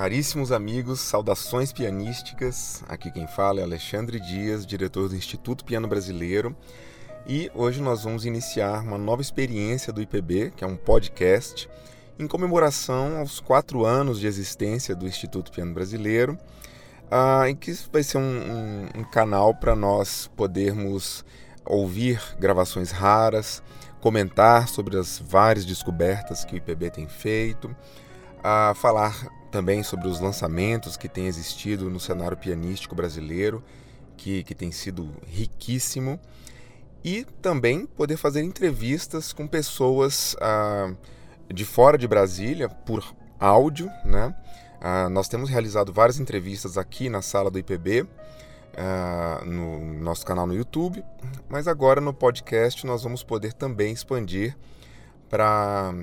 Caríssimos amigos, saudações pianísticas. Aqui quem fala é Alexandre Dias, diretor do Instituto Piano Brasileiro. E hoje nós vamos iniciar uma nova experiência do IPB, que é um podcast, em comemoração aos quatro anos de existência do Instituto Piano Brasileiro, uh, em que vai ser um, um, um canal para nós podermos ouvir gravações raras, comentar sobre as várias descobertas que o IPB tem feito, a falar também sobre os lançamentos que têm existido no cenário pianístico brasileiro, que, que tem sido riquíssimo, e também poder fazer entrevistas com pessoas ah, de fora de Brasília por áudio. Né? Ah, nós temos realizado várias entrevistas aqui na sala do IPB, ah, no nosso canal no YouTube, mas agora no podcast nós vamos poder também expandir para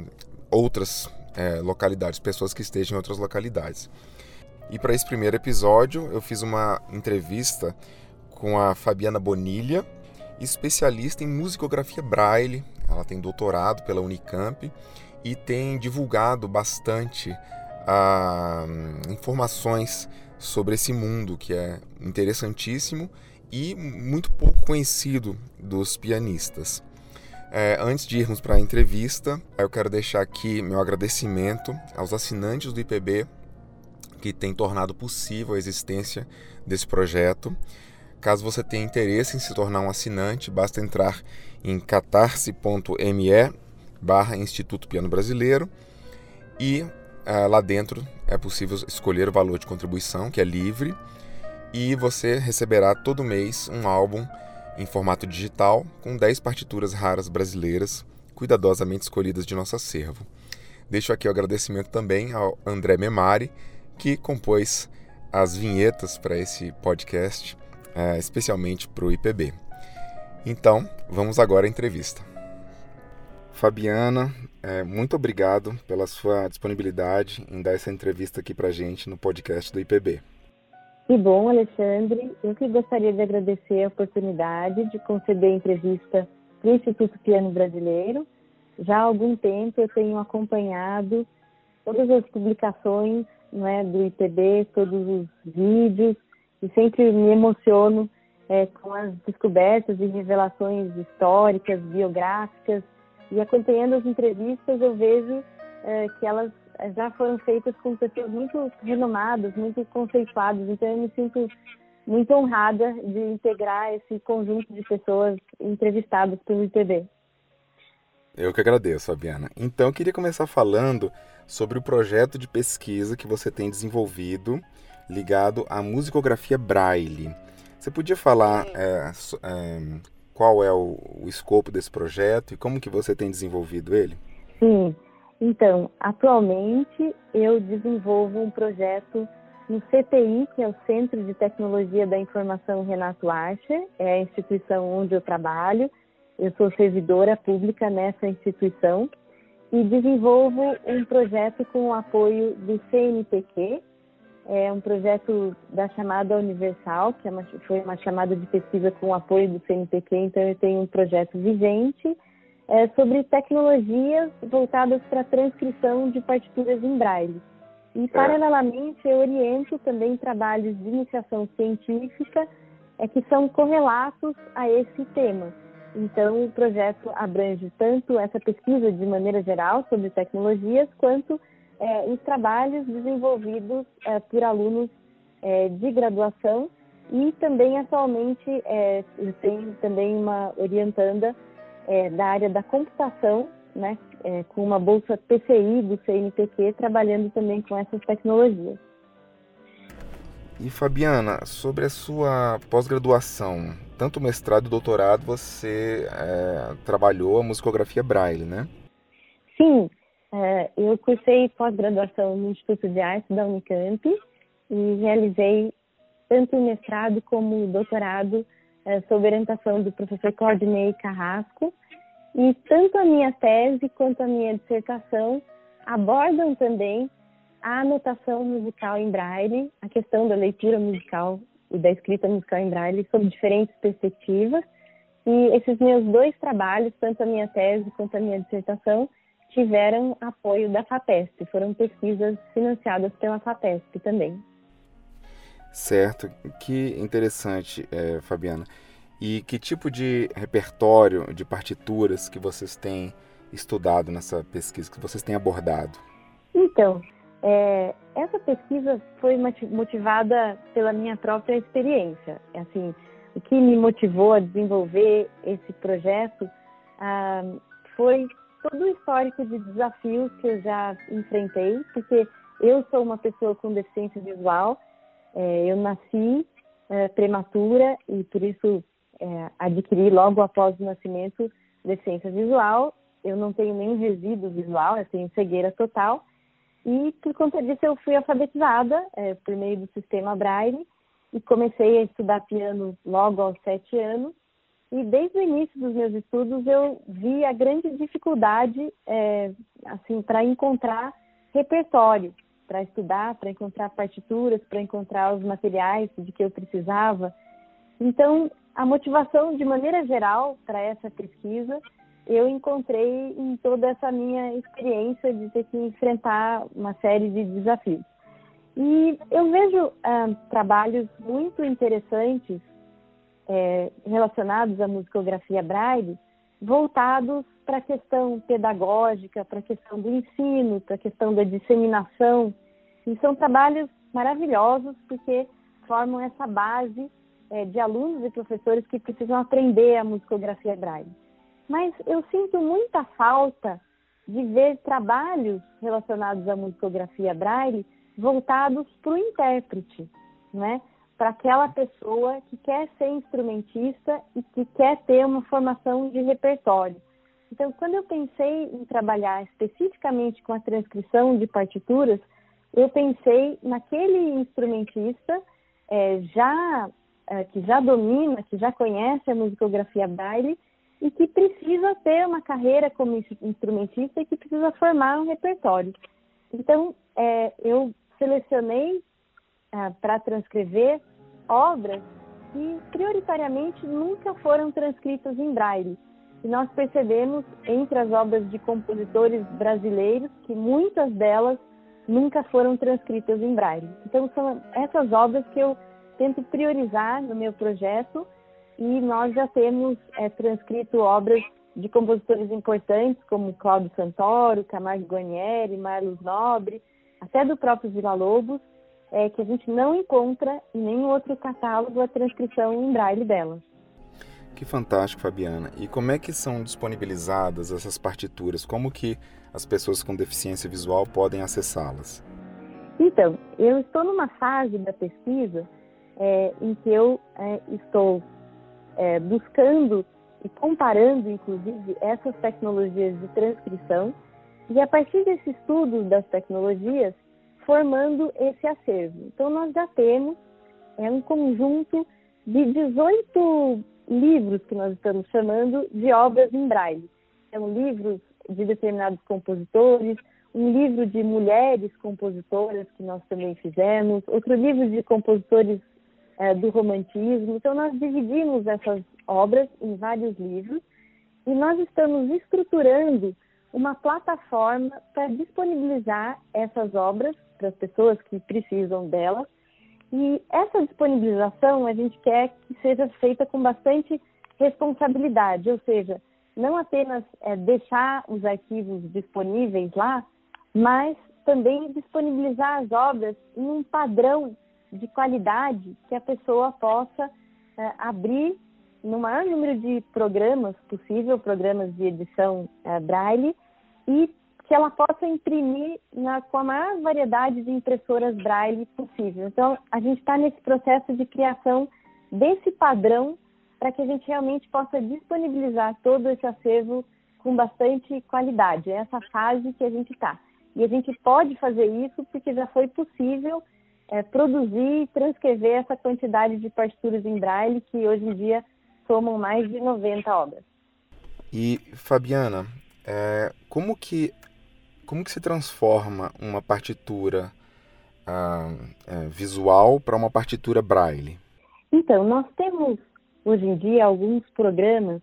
outras é, localidades, pessoas que estejam em outras localidades. E para esse primeiro episódio, eu fiz uma entrevista com a Fabiana Bonilha, especialista em musicografia braille. Ela tem doutorado pela Unicamp e tem divulgado bastante ah, informações sobre esse mundo que é interessantíssimo e muito pouco conhecido dos pianistas. É, antes de irmos para a entrevista, eu quero deixar aqui meu agradecimento aos assinantes do IPB que têm tornado possível a existência desse projeto. Caso você tenha interesse em se tornar um assinante, basta entrar em catarse.me barra Instituto Piano Brasileiro e é, lá dentro é possível escolher o valor de contribuição, que é livre, e você receberá todo mês um álbum em formato digital com 10 partituras raras brasileiras cuidadosamente escolhidas de nosso acervo. Deixo aqui o agradecimento também ao André Memari, que compôs as vinhetas para esse podcast, é, especialmente para o IPB. Então, vamos agora à entrevista. Fabiana, é, muito obrigado pela sua disponibilidade em dar essa entrevista aqui para gente no podcast do IPB. Que bom, Alexandre. Eu que gostaria de agradecer a oportunidade de conceder entrevista para o Instituto Piano Brasileiro. Já há algum tempo eu tenho acompanhado todas as publicações né, do IPB, todos os vídeos, e sempre me emociono é, com as descobertas e revelações históricas, biográficas, e acompanhando as entrevistas eu vejo é, que elas já foram feitas com pessoas muito renomadas, muito conceituadas, então eu me sinto muito honrada de integrar esse conjunto de pessoas entrevistadas pelo ITB. Eu que agradeço, Fabiana. Então, eu queria começar falando sobre o projeto de pesquisa que você tem desenvolvido ligado à musicografia Braille. Você podia falar é, é, qual é o, o escopo desse projeto e como que você tem desenvolvido ele? Sim. Então, atualmente eu desenvolvo um projeto no CTI, que é o Centro de Tecnologia da Informação Renato Archer, é a instituição onde eu trabalho. Eu sou servidora pública nessa instituição e desenvolvo um projeto com o apoio do CNPq, é um projeto da chamada Universal, que é uma, foi uma chamada de pesquisa com o apoio do CNPq, então eu tenho um projeto vigente é, sobre tecnologias voltadas para transcrição de partituras em braille. E, é. paralelamente, eu oriento também trabalhos de iniciação científica é, que são correlatos a esse tema. Então, o projeto abrange tanto essa pesquisa de maneira geral sobre tecnologias, quanto é, os trabalhos desenvolvidos é, por alunos é, de graduação e também atualmente é, eu tenho também uma orientanda é, da área da computação, né, é, com uma bolsa PCI do CNPq, trabalhando também com essas tecnologias. E Fabiana, sobre a sua pós-graduação, tanto mestrado e doutorado, você é, trabalhou a musicografia Braille, né? Sim, é, eu cursei pós-graduação no Instituto de Arte da Unicamp e realizei tanto o mestrado como o doutorado é, sob orientação do professor Claudinei Carrasco. E tanto a minha tese quanto a minha dissertação abordam também a anotação musical em braille, a questão da leitura musical e da escrita musical em braille sob diferentes perspectivas. E esses meus dois trabalhos, tanto a minha tese quanto a minha dissertação, tiveram apoio da FAPESP, foram pesquisas financiadas pela FAPESP também. Certo, que interessante, é, Fabiana. E que tipo de repertório de partituras que vocês têm estudado nessa pesquisa, que vocês têm abordado? Então, é, essa pesquisa foi motivada pela minha própria experiência. Assim, o que me motivou a desenvolver esse projeto ah, foi todo o histórico de desafios que eu já enfrentei, porque eu sou uma pessoa com deficiência visual, é, eu nasci é, prematura e por isso é, adquiri logo após o nascimento deficiência visual. Eu não tenho nenhum resíduo visual, eu tenho cegueira total. E por conta disso eu fui alfabetizada é, por meio do sistema Braille e comecei a estudar piano logo aos sete anos. E desde o início dos meus estudos eu vi a grande dificuldade é, assim para encontrar repertório para estudar, para encontrar partituras, para encontrar os materiais de que eu precisava. Então, a motivação, de maneira geral, para essa pesquisa, eu encontrei em toda essa minha experiência de ter que enfrentar uma série de desafios. E eu vejo ah, trabalhos muito interessantes é, relacionados à musicografia braille, voltados para a questão pedagógica, para a questão do ensino, para a questão da disseminação. E são trabalhos maravilhosos porque formam essa base é, de alunos e professores que precisam aprender a musicografia braille. Mas eu sinto muita falta de ver trabalhos relacionados à musicografia braille voltados para o intérprete, né? para aquela pessoa que quer ser instrumentista e que quer ter uma formação de repertório. Então, quando eu pensei em trabalhar especificamente com a transcrição de partituras, eu pensei naquele instrumentista é, já que já domina, que já conhece a musicografia braille e que precisa ter uma carreira como instrumentista e que precisa formar um repertório. Então, é, eu selecionei ah, para transcrever obras que prioritariamente nunca foram transcritas em braille. E nós percebemos entre as obras de compositores brasileiros que muitas delas nunca foram transcritas em braille. Então são essas obras que eu tento priorizar no meu projeto e nós já temos é, transcrito obras de compositores importantes como Cláudio Santoro, Camargo Guarnieri, Marlos Nobre, até do próprio Vila Lobos, é, que a gente não encontra em nenhum outro catálogo a transcrição em braille delas. Que fantástico, Fabiana. E como é que são disponibilizadas essas partituras? Como que as pessoas com deficiência visual podem acessá-las? Então, eu estou numa fase da pesquisa é, em que eu é, estou é, buscando e comparando, inclusive, essas tecnologias de transcrição e a partir desse estudo das tecnologias, formando esse acervo. Então, nós já temos é, um conjunto de 18 livros que nós estamos chamando de obras em braille. São livros de determinados compositores, um livro de mulheres compositoras que nós também fizemos, outro livro de compositores é, do romantismo. Então, nós dividimos essas obras em vários livros e nós estamos estruturando uma plataforma para disponibilizar essas obras para as pessoas que precisam delas. E essa disponibilização a gente quer que seja feita com bastante responsabilidade, ou seja, não apenas é, deixar os arquivos disponíveis lá, mas também disponibilizar as obras em um padrão de qualidade que a pessoa possa é, abrir no maior número de programas possível, programas de edição é, braille, e que ela possa imprimir na, com a maior variedade de impressoras braille possível. Então, a gente está nesse processo de criação desse padrão para que a gente realmente possa disponibilizar todo esse acervo com bastante qualidade. É essa fase que a gente está. E a gente pode fazer isso porque já foi possível é, produzir e transcrever essa quantidade de partituras em braille que hoje em dia somam mais de 90 obras. E, Fabiana, é, como que como que se transforma uma partitura ah, é, visual para uma partitura braille? Então, nós temos hoje em dia alguns programas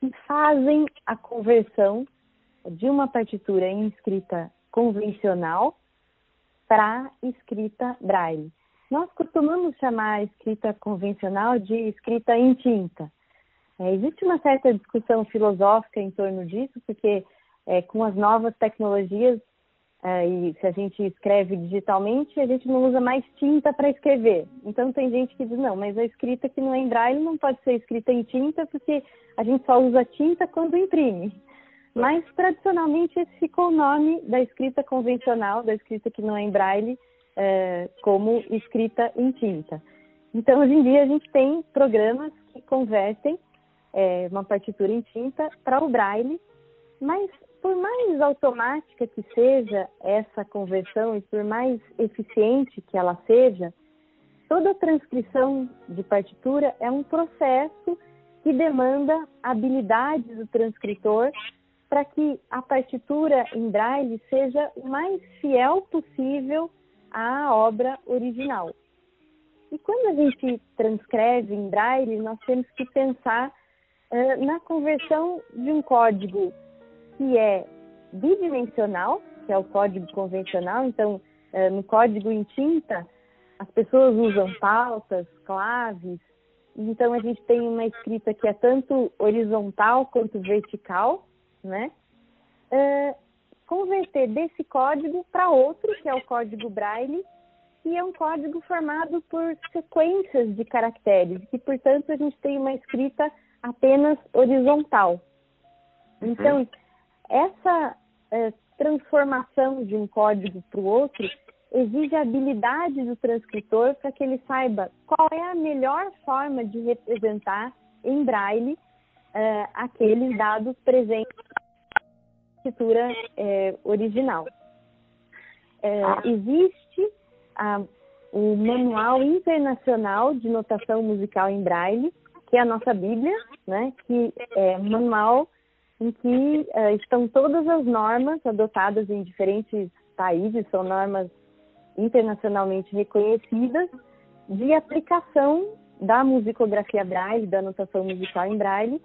que fazem a conversão de uma partitura em escrita convencional para escrita braille. Nós costumamos chamar a escrita convencional de escrita em tinta. É, existe uma certa discussão filosófica em torno disso, porque é, com as novas tecnologias, é, e se a gente escreve digitalmente, a gente não usa mais tinta para escrever. Então tem gente que diz, não, mas a escrita que não é em braille não pode ser escrita em tinta, porque a gente só usa tinta quando imprime. Mas tradicionalmente esse ficou o nome da escrita convencional, da escrita que não é em braille, é, como escrita em tinta. Então hoje em dia a gente tem programas que convertem é, uma partitura em tinta para o braille, mas por mais automática que seja essa conversão e por mais eficiente que ela seja, toda transcrição de partitura é um processo que demanda habilidades do transcritor para que a partitura em braille seja o mais fiel possível à obra original. E quando a gente transcreve em braille, nós temos que pensar uh, na conversão de um código que é bidimensional, que é o código convencional. Então, uh, no código em tinta, as pessoas usam pautas, claves. Então, a gente tem uma escrita que é tanto horizontal quanto vertical, né? Uh, converter desse código para outro, que é o código Braille, que é um código formado por sequências de caracteres, que, portanto, a gente tem uma escrita apenas horizontal. Então, uhum. essa é, transformação de um código para o outro exige a habilidade do transcritor para que ele saiba qual é a melhor forma de representar em braille é, aqueles dados presentes na escritura é, original. É, existe a, o Manual Internacional de Notação Musical em Braille, que é a nossa Bíblia, né, que é manual em que uh, estão todas as normas adotadas em diferentes países, são normas internacionalmente reconhecidas, de aplicação da musicografia braille, da notação musical em braille,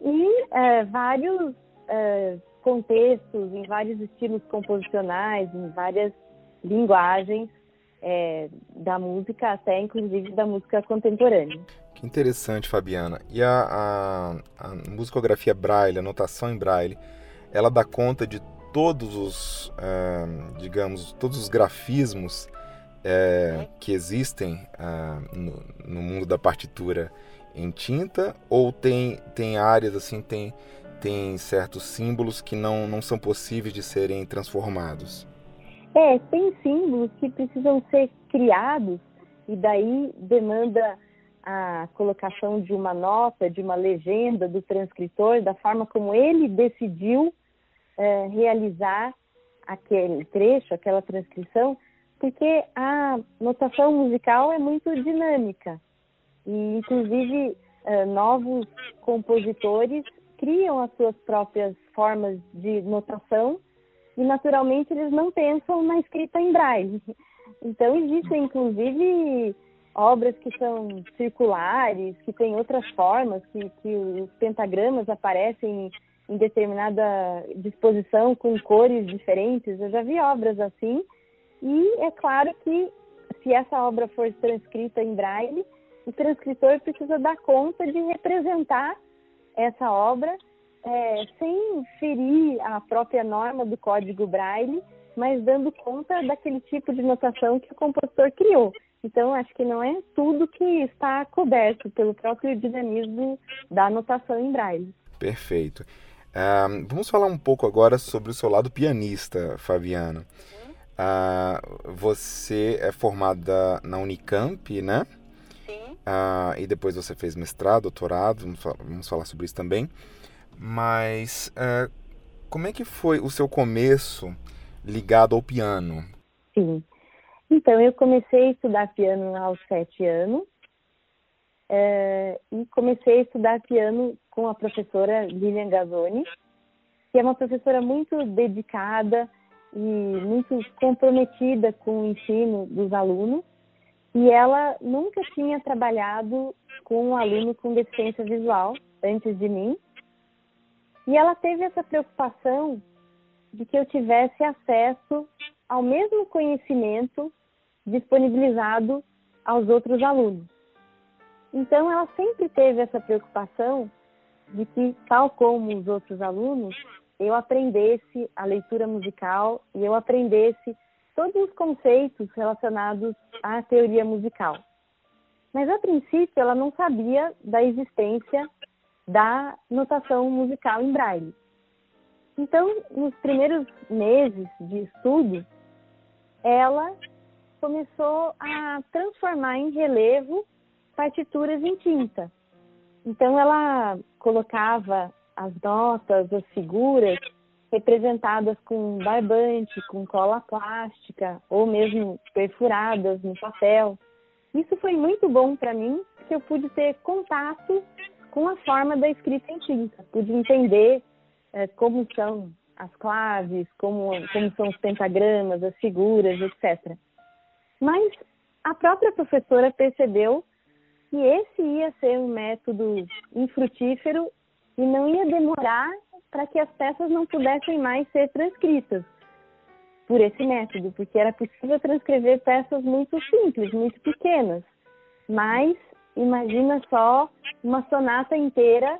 e uh, vários uh, contextos, em vários estilos composicionais, em várias linguagens é, da música, até inclusive da música contemporânea. Que interessante, Fabiana. E a, a, a musicografia Braille, a notação em Braille, ela dá conta de todos os, é, digamos, todos os grafismos é, que existem é, no, no, mundo da partitura em tinta ou tem, tem áreas assim, tem, tem certos símbolos que não, não são possíveis de serem transformados? É, tem símbolos que precisam ser criados e daí demanda a colocação de uma nota, de uma legenda do transcritor, da forma como ele decidiu é, realizar aquele trecho, aquela transcrição, porque a notação musical é muito dinâmica e, inclusive, é, novos compositores criam as suas próprias formas de notação e, naturalmente, eles não pensam na escrita em braille. Então, existem, inclusive, obras que são circulares, que têm outras formas, que, que os pentagramas aparecem em determinada disposição com cores diferentes. Eu já vi obras assim. E é claro que se essa obra for transcrita em braille, o transcritor precisa dar conta de representar essa obra é, sem ferir a própria norma do código braille, mas dando conta daquele tipo de notação que o compositor criou. Então, acho que não é tudo que está coberto pelo próprio dinamismo da anotação em braille. Perfeito. Uh, vamos falar um pouco agora sobre o seu lado pianista, Fabiana. Uh, você é formada na Unicamp, né? Sim. Uh, e depois você fez mestrado, doutorado, vamos falar, vamos falar sobre isso também. Mas como é que foi o seu começo ligado ao piano? Sim. Então, eu comecei a estudar piano aos sete anos é, e comecei a estudar piano com a professora Lilian Gazzoni, que é uma professora muito dedicada e muito comprometida com o ensino dos alunos. E ela nunca tinha trabalhado com um aluno com deficiência visual antes de mim. E ela teve essa preocupação de que eu tivesse acesso ao mesmo conhecimento disponibilizado aos outros alunos. Então, ela sempre teve essa preocupação de que, tal como os outros alunos, eu aprendesse a leitura musical e eu aprendesse todos os conceitos relacionados à teoria musical. Mas, a princípio, ela não sabia da existência da notação musical em braille. Então, nos primeiros meses de estudo, ela começou a transformar em relevo partituras em tinta. Então, ela colocava as notas, as figuras representadas com barbante, com cola plástica ou mesmo perfuradas no papel. Isso foi muito bom para mim, porque eu pude ter contato com a forma da escrita em tinta, pude entender é, como são as claves, como, como são os pentagramas, as figuras, etc. Mas a própria professora percebeu que esse ia ser um método infrutífero e não ia demorar para que as peças não pudessem mais ser transcritas por esse método, porque era possível transcrever peças muito simples, muito pequenas. Mas imagina só uma sonata inteira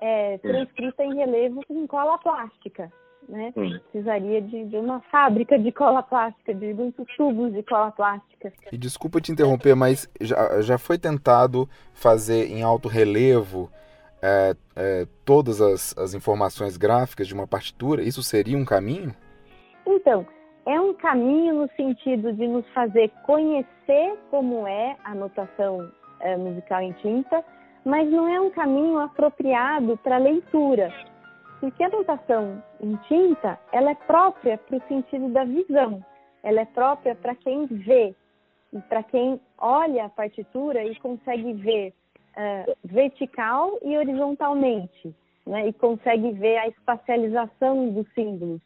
é, transcrita em relevo com cola plástica. Né? Precisaria de, de, uma fábrica de cola plástica, de muitos tubos de cola plástica. E desculpa te interromper, mas já, já foi tentado fazer em alto relevo é, é, todas as, as informações gráficas de uma partitura? Isso seria um caminho? Então, é um caminho no sentido de nos fazer conhecer como é a notação é, musical em tinta, mas não é um caminho apropriado para leitura, porque a notação em tinta ela é própria para o sentido da visão, ela é própria para quem vê e para quem olha a partitura e consegue ver uh, vertical e horizontalmente, né, e consegue ver a espacialização dos símbolos.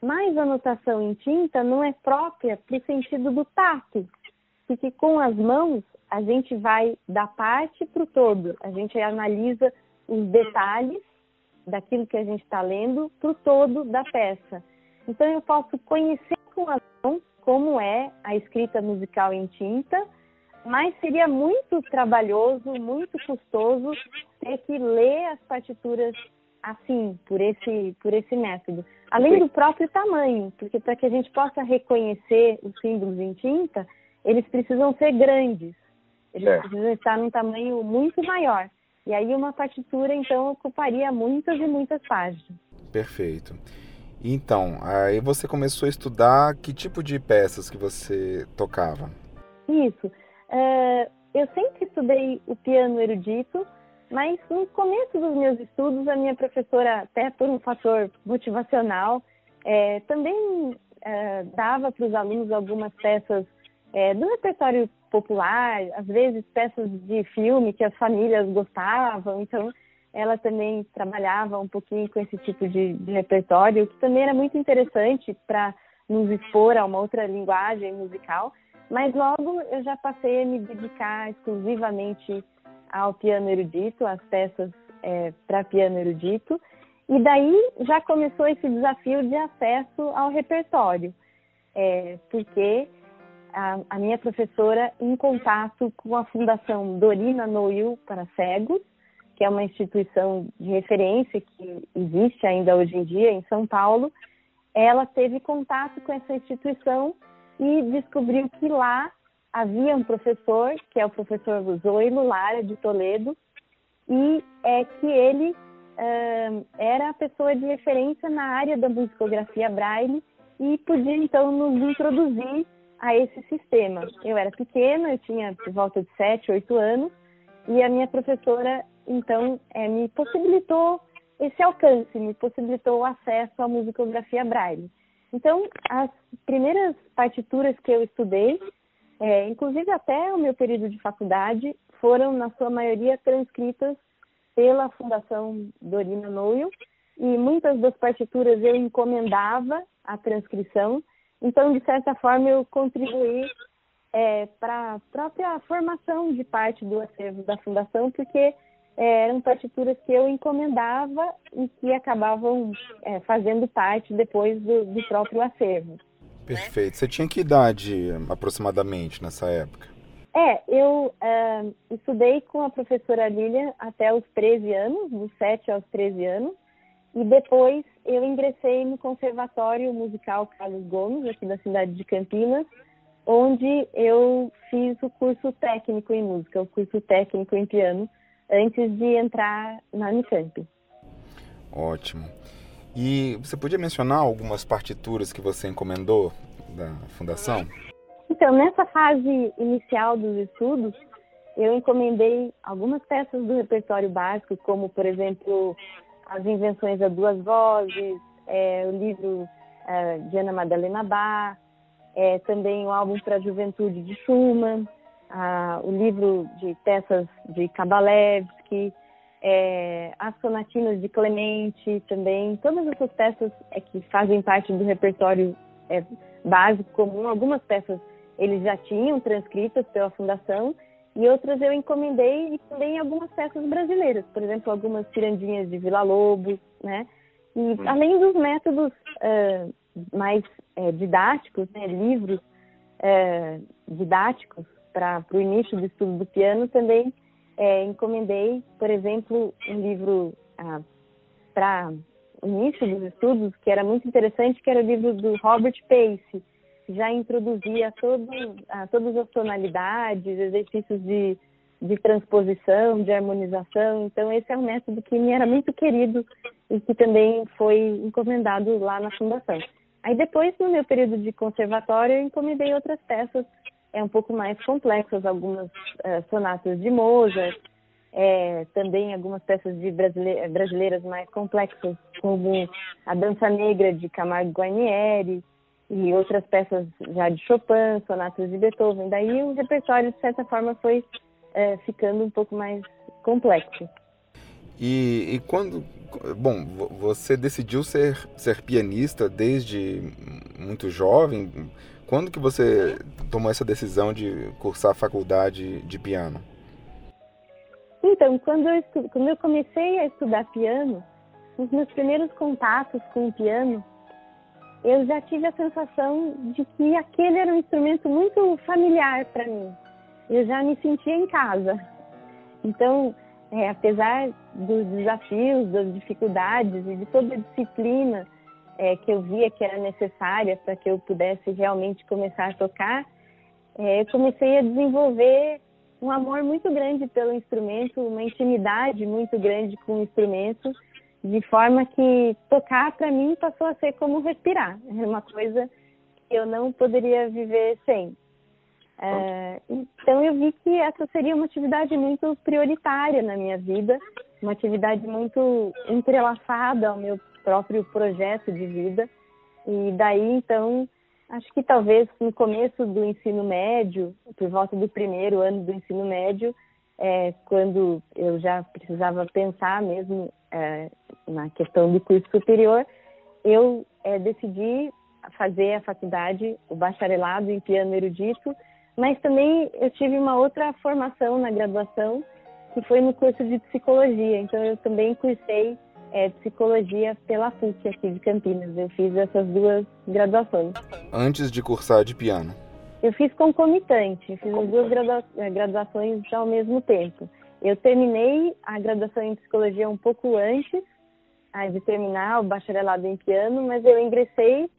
Mas a notação em tinta não é própria para o sentido do tato, porque com as mãos a gente vai da parte para o todo, a gente analisa os detalhes daquilo que a gente está lendo para o todo da peça. Então eu posso conhecer com as mãos como é a escrita musical em tinta, mas seria muito trabalhoso, muito custoso ter que ler as partituras assim, por esse, por esse método. Além do próprio tamanho, porque para que a gente possa reconhecer os símbolos em tinta, eles precisam ser grandes. Eles é. precisam estar num tamanho muito maior. E aí uma partitura, então, ocuparia muitas e muitas páginas. Perfeito. Então, aí você começou a estudar que tipo de peças que você tocava? Isso. Uh, eu sempre estudei o piano erudito, mas no começo dos meus estudos, a minha professora, até por um fator motivacional, é, também é, dava para os alunos algumas peças é, do repertório popular, às vezes peças de filme que as famílias gostavam, então ela também trabalhava um pouquinho com esse tipo de, de repertório, que também era muito interessante para nos expor a uma outra linguagem musical. Mas logo eu já passei a me dedicar exclusivamente ao piano erudito, às peças é, para piano erudito, e daí já começou esse desafio de acesso ao repertório, é, porque a, a, minha professora, em contato com a Fundação Dorina Noil para Cegos, que é uma instituição de referência que existe ainda hoje em dia em São Paulo, ela teve contato com essa instituição e descobriu que lá havia um professor, que é o professor Zoilo Lara de Toledo, e é que ele uh, era a pessoa de referência na área da musicografia braille e podia então nos introduzir a esse sistema. Eu era pequena, eu tinha por volta de 7, 8 anos, e a minha professora, então, é, me possibilitou esse alcance, me possibilitou o acesso à musicografia braille. Então, as primeiras partituras que eu estudei, é, inclusive até o meu período de faculdade, foram, na sua maioria, transcritas pela Fundação Dorina Noio, e muitas das partituras eu encomendava a transcrição, então, de certa forma, eu contribuí é, para a própria formação de parte do acervo da Fundação, porque eram partituras que eu encomendava e que acabavam é, fazendo parte depois do, do próprio acervo. Perfeito. Você tinha que idade aproximadamente nessa época? É, eu uh, estudei com a professora Lilian até os 13 anos, dos 7 aos 13 anos, e depois eu ingressei no Conservatório Musical Carlos Gomes, aqui da cidade de Campinas, onde eu fiz o curso técnico em música, o curso técnico em piano, antes de entrar na Unicamp. Ótimo. E você podia mencionar algumas partituras que você encomendou da fundação? Então, nessa fase inicial dos estudos, eu encomendei algumas peças do repertório básico, como, por exemplo, As Invenções a Duas Vozes, é, o livro é, de Ana Madalena Bach, é, também o álbum para a Juventude de Schumann, a, o livro de peças de Kabalevsky, é, as sonatinas de Clemente também, todas essas peças é, que fazem parte do repertório é, básico comum, algumas peças eles já tinham transcritas pela fundação e outras eu encomendei e também algumas peças brasileiras, por exemplo, algumas tirandinhas de Vila Lobos, né? E hum. além dos métodos uh, mais uh, didáticos, né, livros uh, didáticos para o início do estudo do piano, também encomendei, por exemplo, um livro ah, para o início dos estudos, que era muito interessante, que era o livro do Robert Pace, já introduzia todo, a, todas as tonalidades, exercícios de, de transposição, de harmonização. Então, esse é um método que me era muito querido e que também foi encomendado lá na Fundação. Aí depois, no meu período de conservatório, eu encomendei outras peças é um pouco mais complexas, algumas uh, sonatas de Mozart, é, também algumas peças de brasile brasileiras mais complexas, como a Dança Negra de Camargo Guarnieri, e outras peças já de Chopin, sonatas de Beethoven. Daí o repertório, de certa forma, foi é, ficando um pouco mais complexo. E, e, quando, bom, você decidiu ser, ser pianista desde muito jovem. Quando que você tomou essa decisão de cursar a faculdade de piano? Então, quando eu, quando eu comecei a estudar piano, os meus primeiros contatos com o piano eu já tive a sensação de que aquele era um instrumento muito familiar para mim. Eu já me sentia em casa. Então, é, apesar dos desafios, das dificuldades e de toda a disciplina é, que eu via que era necessária para que eu pudesse realmente começar a tocar, é, eu comecei a desenvolver um amor muito grande pelo instrumento, uma intimidade muito grande com o instrumento de forma que tocar para mim passou a ser como respirar. É uma coisa que eu não poderia viver sem. É, então eu vi que essa seria uma atividade muito prioritária na minha vida, uma atividade muito entrelaçada ao meu próprio projeto de vida. E daí então acho que talvez no começo do ensino médio, por volta do primeiro ano do ensino médio, é, quando eu já precisava pensar mesmo é, na questão do curso superior, eu é, decidi fazer a faculdade, o bacharelado em piano erudito, mas também eu tive uma outra formação na graduação, que foi no curso de psicologia. Então eu também cursei é, psicologia pela PUC aqui de Campinas. Eu fiz essas duas graduações. Antes de cursar de piano? Eu fiz concomitante, fiz as duas gradua graduações ao mesmo tempo. Eu terminei a graduação em psicologia um pouco antes de terminar o bacharelado em piano, mas eu ingressei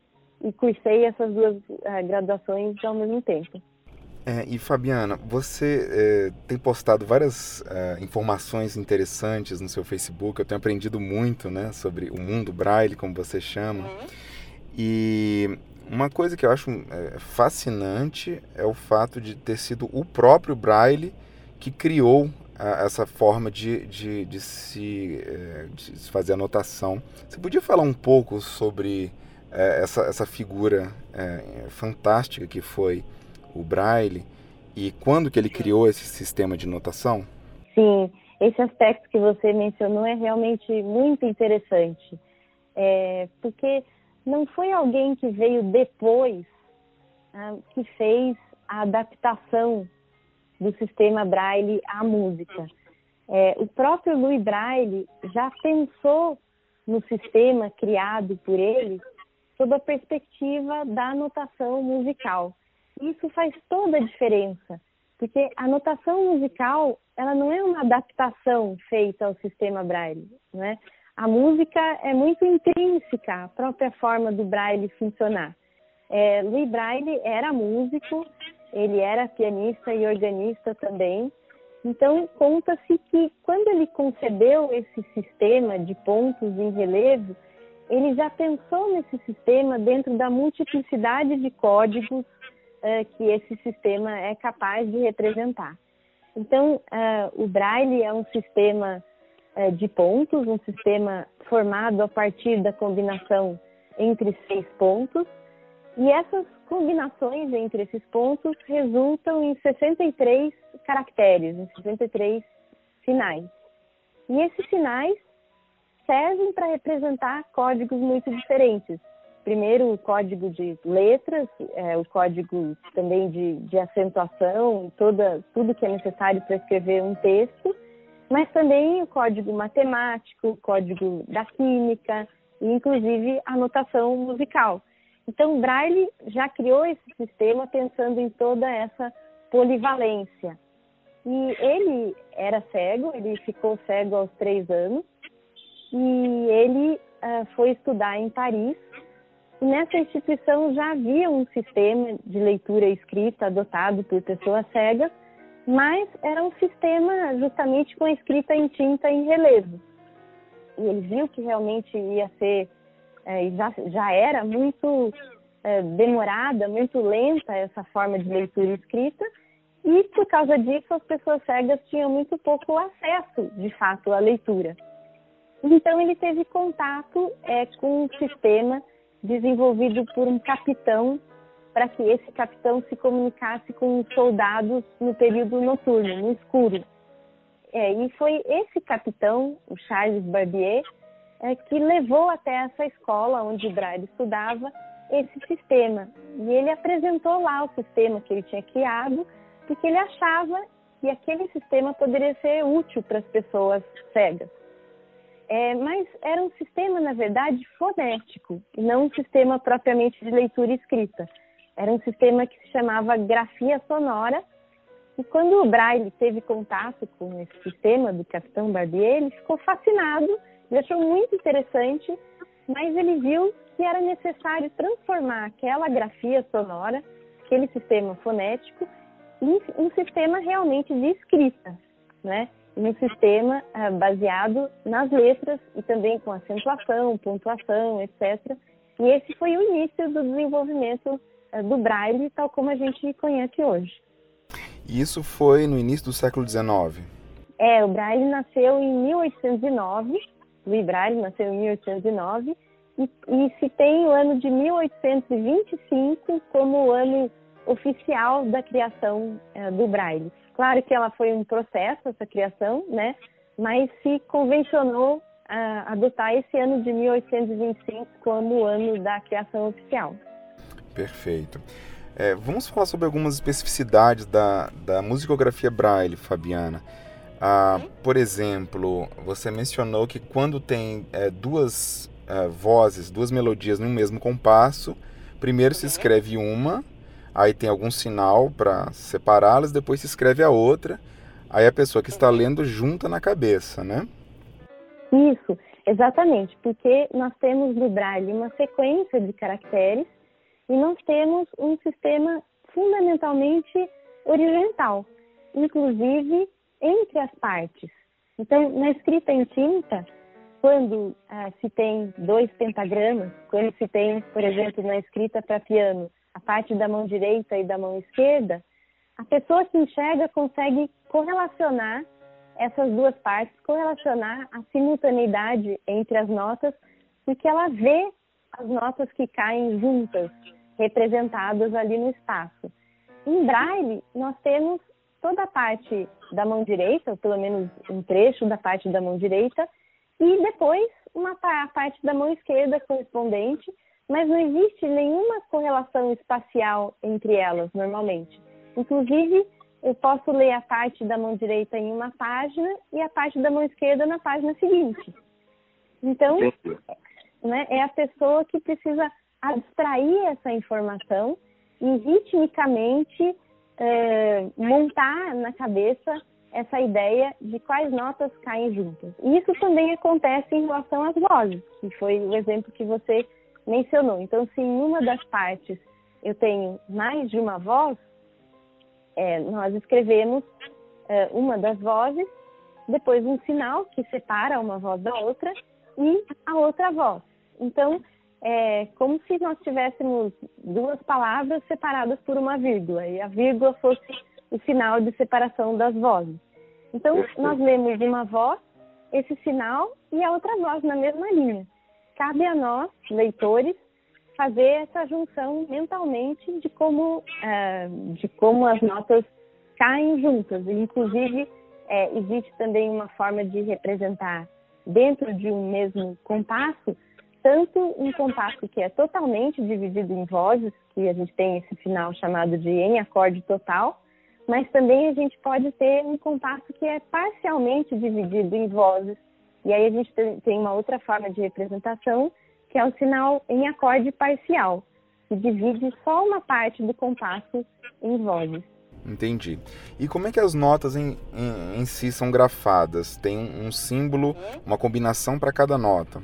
e cursei essas duas uh, graduações ao mesmo tempo. É, e Fabiana, você é, tem postado várias é, informações interessantes no seu Facebook. Eu tenho aprendido muito, né, sobre o mundo Braille, como você chama. Uhum. E uma coisa que eu acho é, fascinante é o fato de ter sido o próprio Braille que criou essa forma de, de, de, se, é, de se fazer anotação. Você podia falar um pouco sobre é, essa, essa figura fantástica que foi o Braille e quando que ele criou esse sistema de notação? Sim, esse aspecto que você mencionou é realmente muito interessante, é, porque não foi alguém que veio depois ah, que fez a adaptação do sistema Braille à música. É, o próprio Louis Braille já pensou no sistema criado por ele sob a perspectiva da notação musical. Isso faz toda a diferença, porque a notação musical ela não é uma adaptação feita ao sistema Braille, né? A música é muito intrínseca à própria forma do Braille funcionar. É, Louis Braille era músico, ele era pianista e organista também. Então, conta-se que quando ele concebeu esse sistema de pontos em relevo, ele já pensou nesse sistema dentro da multiplicidade de códigos uh, que esse sistema é capaz de representar. Então, uh, o Braille é um sistema uh, de pontos, um sistema formado a partir da combinação entre seis pontos, e essas combinações entre esses pontos resultam em 63 caracteres, em 63 sinais. E esses sinais servem para representar códigos muito diferentes. Primeiro, o código de letras, é, o código também de, de acentuação, toda, tudo que é necessário para escrever um texto, mas também o código matemático, o código da química e, inclusive, a notação musical. Então, Braille já criou esse sistema pensando em toda essa polivalência. E ele era cego, ele ficou cego aos três anos, e ele uh, foi estudar em Paris. Nessa instituição já havia um sistema de leitura escrita adotado por pessoas cegas, mas era um sistema justamente com a escrita em tinta em relevo. E ele viu que realmente ia ser, é, já, já era muito é, demorada, muito lenta essa forma de leitura escrita, e por causa disso as pessoas cegas tinham muito pouco acesso, de fato, à leitura. Então ele teve contato é, com um sistema desenvolvido por um capitão para que esse capitão se comunicasse com os soldados no período noturno, no escuro. É, e foi esse capitão, o Charles Barbier, é, que levou até essa escola onde Braille estudava esse sistema. E ele apresentou lá o sistema que ele tinha criado, porque ele achava que aquele sistema poderia ser útil para as pessoas cegas. É, mas era um sistema, na verdade, fonético, e não um sistema propriamente de leitura escrita. Era um sistema que se chamava grafia sonora. E quando o Braille teve contato com esse sistema do Capitão Barbier, ele ficou fascinado, ele achou muito interessante, mas ele viu que era necessário transformar aquela grafia sonora, aquele sistema fonético, em um sistema realmente de escrita, né? Um sistema uh, baseado nas letras e também com acentuação, pontuação, etc. E esse foi o início do desenvolvimento uh, do Braille, tal como a gente conhece hoje. E isso foi no início do século XIX? É, o Braille nasceu em 1809, Louis Braille nasceu em 1809, e, e se tem o ano de 1825 como o ano oficial da criação uh, do Braille. Claro que ela foi um processo, essa criação, né? Mas se convencionou a adotar esse ano de 1825 como o ano da criação oficial. Perfeito. É, vamos falar sobre algumas especificidades da, da musicografia Braille, Fabiana. Ah, por exemplo, você mencionou que quando tem é, duas é, vozes, duas melodias no mesmo compasso, primeiro se escreve uma aí tem algum sinal para separá-las, depois se escreve a outra, aí a pessoa que está lendo junta na cabeça, né? Isso, exatamente, porque nós temos no Braille uma sequência de caracteres e nós temos um sistema fundamentalmente horizontal, inclusive entre as partes. Então, na escrita em tinta, quando ah, se tem dois pentagramas, quando se tem, por exemplo, na escrita para piano, a parte da mão direita e da mão esquerda, a pessoa que enxerga consegue correlacionar essas duas partes, correlacionar a simultaneidade entre as notas, porque ela vê as notas que caem juntas, representadas ali no espaço. Em Braille, nós temos toda a parte da mão direita, ou pelo menos um trecho da parte da mão direita, e depois uma parte da mão esquerda correspondente, mas não existe nenhuma correlação espacial entre elas normalmente. Inclusive, eu posso ler a parte da mão direita em uma página e a parte da mão esquerda na página seguinte. Então, né, é a pessoa que precisa abstrair essa informação e ritmicamente é, montar na cabeça essa ideia de quais notas caem juntas. E isso também acontece em relação às vozes, que foi o exemplo que você mencionou. Então, se em uma das partes eu tenho mais de uma voz, é, nós escrevemos é, uma das vozes, depois um sinal que separa uma voz da outra e a outra voz. Então, é como se nós tivéssemos duas palavras separadas por uma vírgula e a vírgula fosse o sinal de separação das vozes. Então, nós lemos uma voz, esse sinal e a outra voz na mesma linha. Cabe a nós, leitores, fazer essa junção mentalmente de como, é, de como as notas caem juntas. Inclusive, é, existe também uma forma de representar dentro de um mesmo compasso tanto um compasso que é totalmente dividido em vozes, que a gente tem esse final chamado de em acorde total, mas também a gente pode ter um compasso que é parcialmente dividido em vozes. E aí a gente tem uma outra forma de representação, que é o sinal em acorde parcial, que divide só uma parte do compasso em vozes. Entendi. E como é que as notas em, em, em si são grafadas? Tem um, um símbolo, uma combinação para cada nota?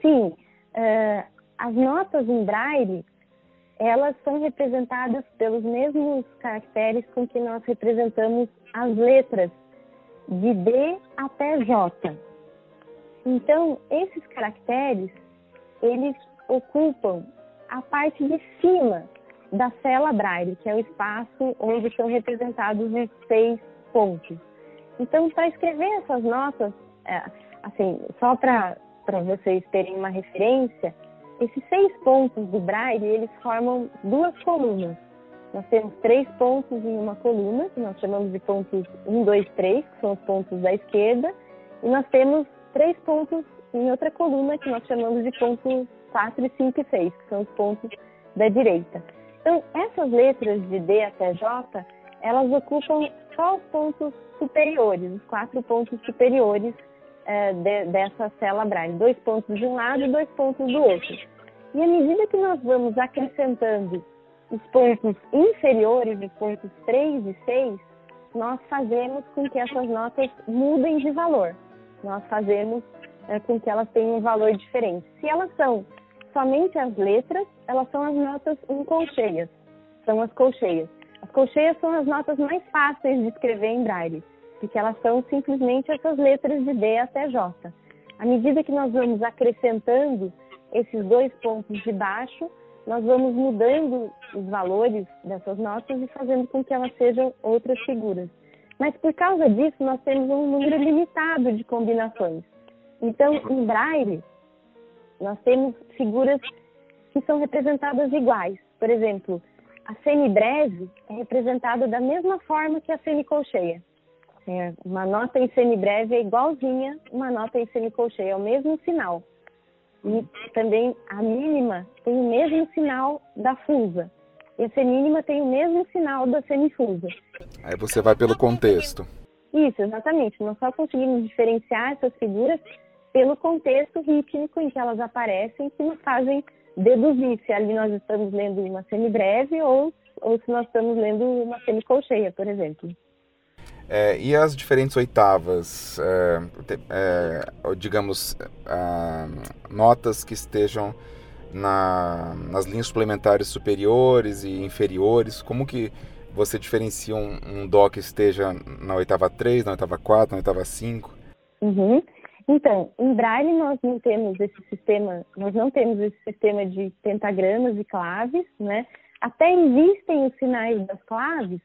Sim. Uh, as notas em braille, elas são representadas pelos mesmos caracteres com que nós representamos as letras, de D até J. Então, esses caracteres, eles ocupam a parte de cima da cela braille, que é o espaço onde são representados os seis pontos. Então, para escrever essas notas, é, assim, só para vocês terem uma referência, esses seis pontos do braille, eles formam duas colunas. Nós temos três pontos em uma coluna, que nós chamamos de pontos 1, 2, 3, que são os pontos da esquerda, e nós temos três pontos em outra coluna, que nós chamamos de pontos 4, 5 e 6, que são os pontos da direita. Então, essas letras de D até J, elas ocupam só os pontos superiores, os quatro pontos superiores é, de, dessa célula braille. Dois pontos de um lado e dois pontos do outro. E à medida que nós vamos acrescentando os pontos inferiores, os pontos 3 e 6, nós fazemos com que essas notas mudem de valor. Nós fazemos é, com que elas tenham um valor diferente. Se elas são somente as letras, elas são as notas em colcheias. São as colcheias. As colcheias são as notas mais fáceis de escrever em braille, porque elas são simplesmente essas letras de D até J. À medida que nós vamos acrescentando esses dois pontos de baixo, nós vamos mudando os valores dessas notas e fazendo com que elas sejam outras figuras. Mas por causa disso, nós temos um número limitado de combinações. Então, em braille, nós temos figuras que são representadas iguais. Por exemplo, a semibreve é representada da mesma forma que a semicolcheia. É, uma nota em semibreve é igualzinha uma nota em semicolcheia, é o mesmo sinal. E também a mínima tem o mesmo sinal da fusa. E a semínima tem o mesmo sinal da semifusa. Aí você vai pelo contexto. Isso, exatamente. Nós só conseguimos diferenciar essas figuras pelo contexto rítmico em que elas aparecem, que nos fazem deduzir se ali nós estamos lendo uma semibreve ou, ou se nós estamos lendo uma semicolcheia, por exemplo. É, e as diferentes oitavas, é, é, digamos, notas que estejam na, nas linhas suplementares superiores e inferiores, como que você diferencia um, um dó que esteja na oitava 3, na oitava 4, na oitava 5? Uhum. Então, em Braille nós não temos esse sistema, nós não temos esse sistema de pentagramas e claves, né? Até existem os sinais das claves,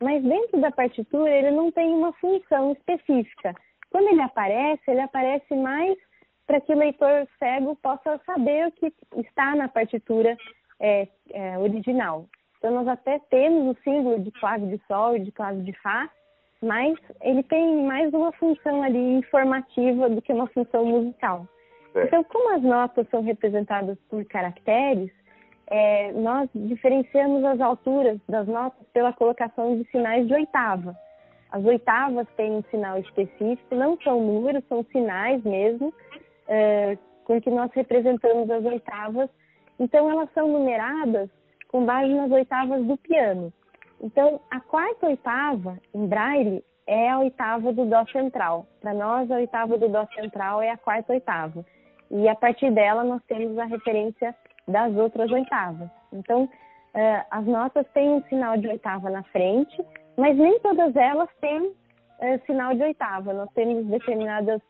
mas dentro da partitura ele não tem uma função específica. Quando ele aparece, ele aparece mais para que o leitor cego possa saber o que está na partitura é, é, original. Então, nós até temos o símbolo de clave de sol e de clave de fá, mas ele tem mais uma função ali informativa do que uma função musical. É. Então, como as notas são representadas por caracteres, é, nós diferenciamos as alturas das notas pela colocação de sinais de oitava. As oitavas têm um sinal específico, não são números, são sinais mesmo, é, com que nós representamos as oitavas. Então, elas são numeradas com base nas oitavas do piano. Então, a quarta oitava, em braille, é a oitava do Dó central. Para nós, a oitava do Dó central é a quarta oitava. E a partir dela, nós temos a referência das outras oitavas. Então, uh, as notas têm um sinal de oitava na frente, mas nem todas elas têm uh, sinal de oitava. Nós temos determinadas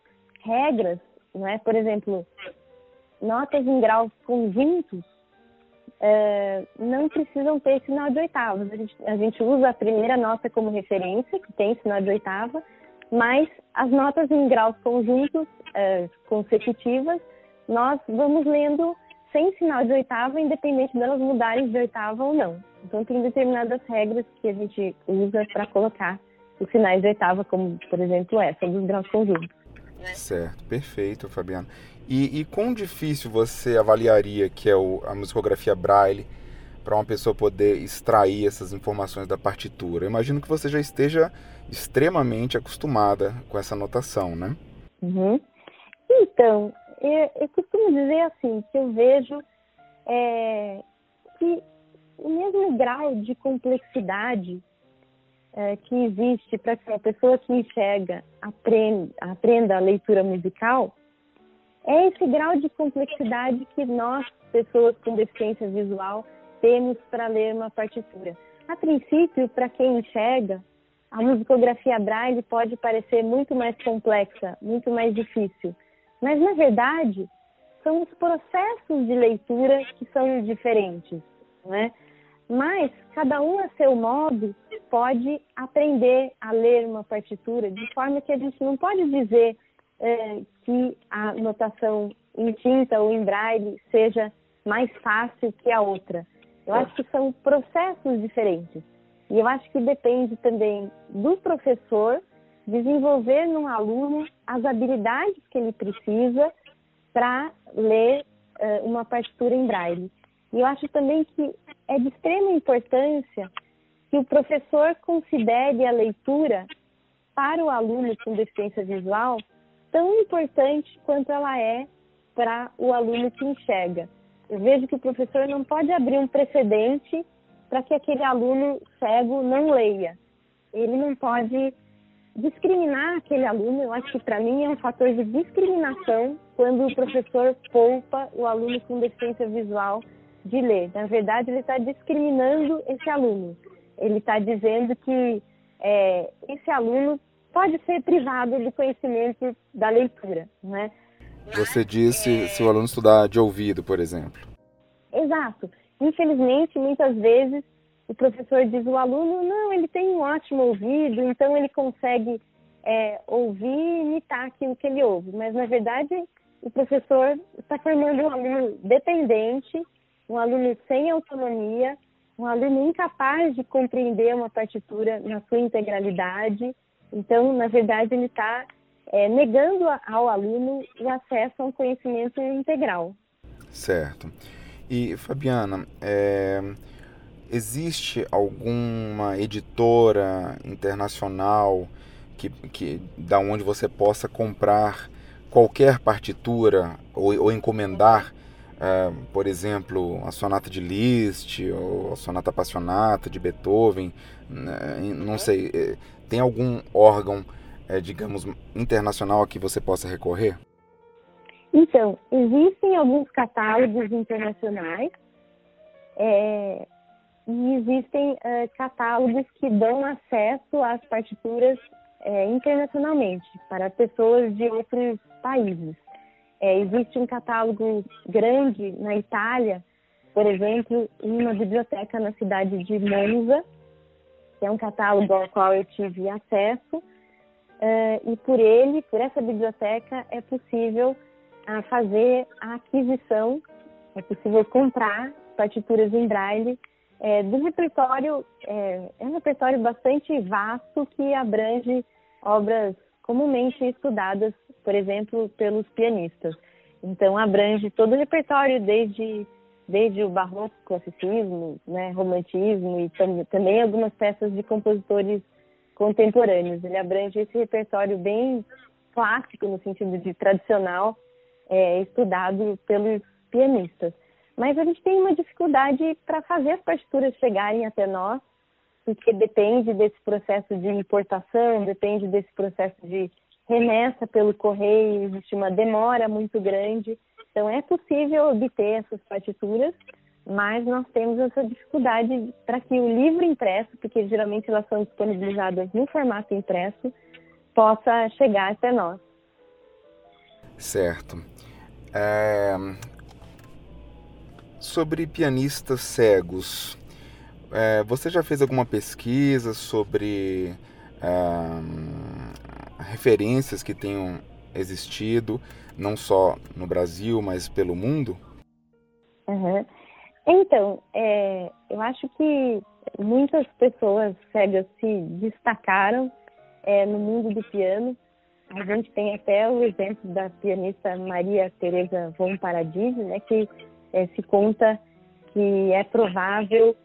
regras, não é? Por exemplo, notas em graus conjuntos uh, não precisam ter sinal de oitavas. A gente, a gente usa a primeira nota como referência, que tem sinal de oitava, mas as notas em graus conjuntos consecutivas, nós vamos lendo sem sinal de oitava, independente delas mudarem de oitava ou não. Então, tem determinadas regras que a gente usa para colocar os sinais de oitava, como, por exemplo, essa dos graus conjuntos. Certo, perfeito, Fabiana. E, e quão difícil você avaliaria que é o, a musicografia Braille para uma pessoa poder extrair essas informações da partitura? Eu imagino que você já esteja extremamente acostumada com essa notação, né? Uhum. Então, eu, eu costumo dizer assim, que eu vejo é, que o mesmo grau de complexidade é, que existe para que a pessoa que enxerga aprenda, aprenda a leitura musical é esse grau de complexidade que nós, pessoas com deficiência visual, temos para ler uma partitura. A princípio, para quem enxerga, a musicografia Braille pode parecer muito mais complexa, muito mais difícil. Mas, na verdade, são os processos de leitura que são diferentes, né? Mas cada um a seu modo pode aprender a ler uma partitura de forma que a gente não pode dizer é, que a notação em tinta ou em braille seja mais fácil que a outra. Eu acho que são processos diferentes. E eu acho que depende também do professor desenvolver no aluno as habilidades que ele precisa para ler uh, uma partitura em braille. E eu acho também que é de extrema importância que o professor considere a leitura para o aluno com deficiência visual tão importante quanto ela é para o aluno que enxerga. Eu vejo que o professor não pode abrir um precedente para que aquele aluno cego não leia. Ele não pode discriminar aquele aluno, eu acho que para mim é um fator de discriminação quando o professor poupa o aluno com deficiência visual de ler. Na verdade, ele está discriminando esse aluno. Ele está dizendo que é, esse aluno pode ser privado do conhecimento da leitura, né? Você disse se o aluno estudar de ouvido, por exemplo. Exato. Infelizmente, muitas vezes o professor diz o aluno, não, ele tem um ótimo ouvido, então ele consegue é, ouvir e imitar aquilo que ele ouve. Mas, na verdade, o professor está formando um aluno dependente, um aluno sem autonomia, um aluno incapaz de compreender uma partitura na sua integralidade. Então, na verdade, ele está é, negando ao aluno o acesso a um conhecimento integral. Certo. E, Fabiana, é, existe alguma editora internacional que, que da onde você possa comprar qualquer partitura ou, ou encomendar, uh, por exemplo, a sonata de Liszt ou a sonata passionata de Beethoven, né, não sei, eh, tem algum órgão, é, digamos, internacional a que você possa recorrer? Então, existem alguns catálogos internacionais. É, e existem uh, catálogos que dão acesso às partituras internacionalmente para pessoas de outros países. Existe um catálogo grande na Itália, por exemplo, em uma biblioteca na cidade de Monza, que é um catálogo ao qual eu tive acesso, uh, e por ele, por essa biblioteca, é possível fazer a aquisição, é possível comprar partituras em braille é, do repertório, é, é um repertório bastante vasto que abrange obras comumente estudadas, por exemplo, pelos pianistas. Então, abrange todo o repertório, desde desde o barroco, classicismo, né, romantismo e tam também algumas peças de compositores contemporâneos. Ele abrange esse repertório bem clássico, no sentido de tradicional, é, estudado pelos pianistas. Mas a gente tem uma dificuldade para fazer as partituras chegarem até nós, porque depende desse processo de importação, depende desse processo de remessa pelo correio, existe uma demora muito grande. Então é possível obter essas partituras, mas nós temos essa dificuldade para que o livro impresso, porque geralmente elas são disponibilizadas no formato impresso, possa chegar até nós. Certo. É... Sobre pianistas cegos, é, você já fez alguma pesquisa sobre é, referências que tenham existido, não só no Brasil, mas pelo mundo? Uhum. Então, é, eu acho que muitas pessoas cegas se destacaram é, no mundo do piano. A gente tem até o exemplo da pianista Maria Teresa von Paradise, né, que é, se conta que é provável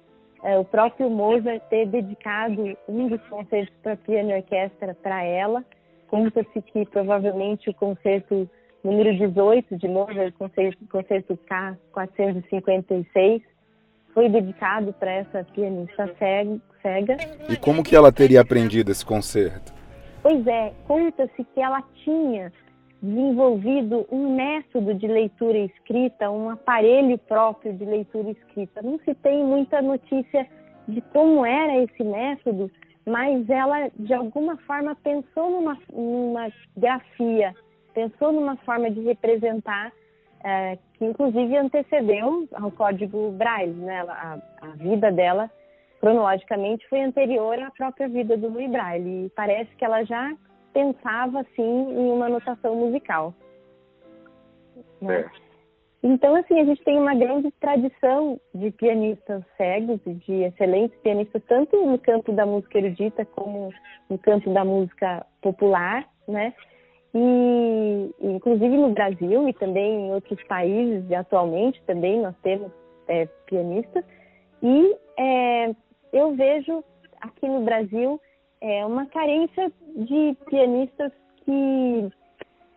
é, o próprio Mozart ter dedicado um dos concertos para piano e orquestra para ela. Conta-se que provavelmente o concerto número 18 de Mozart, concerto, concerto K456, foi dedicado para essa pianista cega. E como que ela teria aprendido esse concerto? Pois é, conta-se que ela tinha desenvolvido um método de leitura escrita, um aparelho próprio de leitura escrita. Não se tem muita notícia de como era esse método, mas ela de alguma forma pensou numa, numa grafia, pensou numa forma de representar é, que inclusive antecedeu ao código Braille, né? A, a vida dela cronologicamente foi anterior à própria vida do Louis Braille e parece que ela já pensava assim em uma notação musical. Né? Então, assim, a gente tem uma grande tradição de pianistas cegos e de excelentes pianistas, tanto no campo da música erudita como no campo da música popular, né? E, inclusive no Brasil e também em outros países, atualmente também nós temos é, pianistas. E é, eu vejo aqui no Brasil é, uma carência de pianistas que